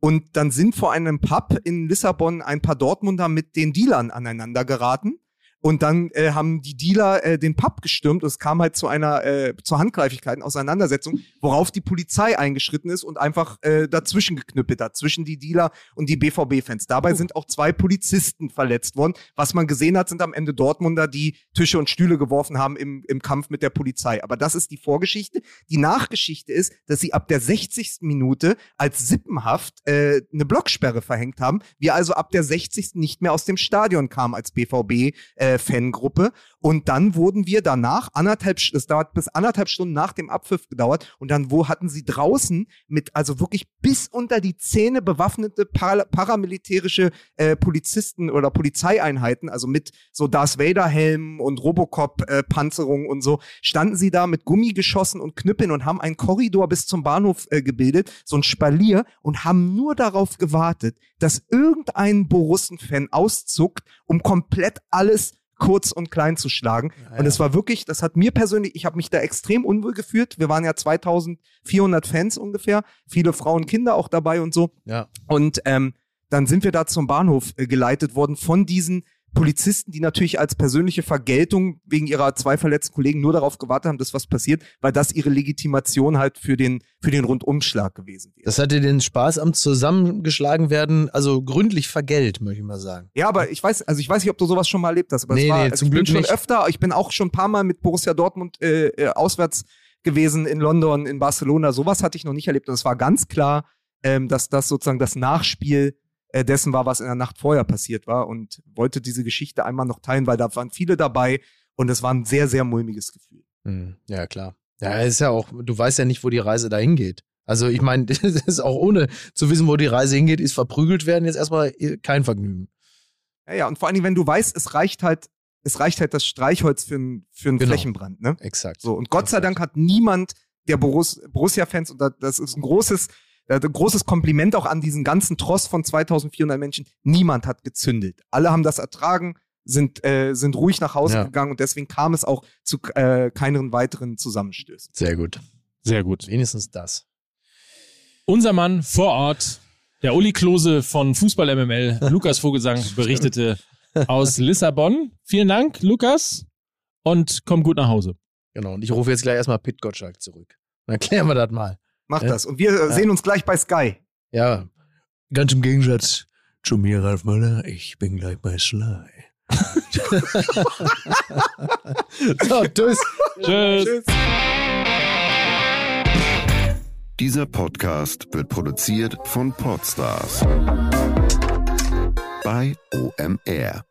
Und dann sind vor einem Pub in Lissabon ein paar Dortmunder mit den Dealern aneinander geraten. Und dann äh, haben die Dealer äh, den Pub gestürmt und es kam halt zu einer äh, zur Handgreiflichkeit, einer Auseinandersetzung, worauf die Polizei eingeschritten ist und einfach äh, dazwischen geknüppelt hat, zwischen die Dealer und die BVB-Fans. Dabei sind auch zwei Polizisten verletzt worden. Was man gesehen hat, sind am Ende Dortmunder, die Tische und Stühle geworfen haben im, im Kampf mit der Polizei. Aber das ist die Vorgeschichte. Die Nachgeschichte ist, dass sie ab der 60. Minute als Sippenhaft äh, eine Blocksperre verhängt haben. Wir also ab der 60. nicht mehr aus dem Stadion kamen als BVB äh, Fangruppe. Und dann wurden wir danach anderthalb, das dauert bis anderthalb Stunden nach dem Abpfiff gedauert. Und dann wo hatten sie draußen mit also wirklich bis unter die Zähne bewaffnete para paramilitärische äh, Polizisten oder Polizeieinheiten, also mit so Darth Vader Helmen und Robocop äh, und so, standen sie da mit Gummigeschossen und Knüppeln und haben einen Korridor bis zum Bahnhof äh, gebildet, so ein Spalier und haben nur darauf gewartet, dass irgendein Borussen-Fan auszuckt, um komplett alles kurz und klein zu schlagen. Und es war wirklich, das hat mir persönlich, ich habe mich da extrem unwohl gefühlt. Wir waren ja 2400 Fans ungefähr, viele Frauen, Kinder auch dabei und so. Ja. Und ähm, dann sind wir da zum Bahnhof äh, geleitet worden von diesen Polizisten, die natürlich als persönliche Vergeltung wegen ihrer zwei verletzten Kollegen nur darauf gewartet haben, dass was passiert, weil das ihre Legitimation halt für den, für den Rundumschlag gewesen wäre. Das hatte den Spaß am Zusammengeschlagen werden, also gründlich vergelt, möchte ich mal sagen. Ja, aber ich weiß, also ich weiß nicht, ob du sowas schon mal erlebt hast, aber Nee, es war, nee, also zum ich bin Glück schon nicht. öfter, ich bin auch schon ein paar Mal mit Borussia Dortmund äh, äh, auswärts gewesen in London, in Barcelona. Sowas hatte ich noch nicht erlebt und es war ganz klar, ähm, dass das sozusagen das Nachspiel äh, dessen war, was in der Nacht vorher passiert war und wollte diese Geschichte einmal noch teilen, weil da waren viele dabei und es war ein sehr, sehr mulmiges Gefühl. Hm, Ja, klar. Ja, ist ja auch, du weißt ja nicht, wo die Reise dahin geht. Also ich meine, das ist auch ohne zu wissen, wo die Reise hingeht, ist verprügelt werden jetzt erstmal kein Vergnügen. Ja, ja, und vor allen Dingen, wenn du weißt, es reicht halt, es reicht halt das Streichholz für, ein, für einen Genau. Flächenbrand, ne? Exakt. So, und Gott sei Exakt. Dank hat niemand der Borus Borussia-Fans, und da- das ist ein großes, äh, großes Kompliment auch an diesen ganzen Tross von 2400 Menschen, niemand hat gezündet. Alle haben das ertragen, sind, äh, sind ruhig nach Hause Ja. gegangen und deswegen kam es auch zu äh, keinen weiteren Zusammenstößen. Sehr gut. Sehr gut. Wenigstens das. Unser Mann vor Ort, der Uli Klose von Fußball MML, Lukas Vogelsang, berichtete aus Lissabon. Vielen Dank, Lukas, und komm gut nach Hause. Genau. Und ich rufe jetzt gleich erstmal Pit Gottschalk zurück. Dann klären wir das mal. Macht Ja. das. Und wir äh, sehen uns gleich bei Sky. Ja. Ganz im Gegensatz zu mir, Ralf Möller, ich bin gleich bei Sly. so, tschüss. Tschüss. Dieser Podcast wird produziert von Podstars bei OMR.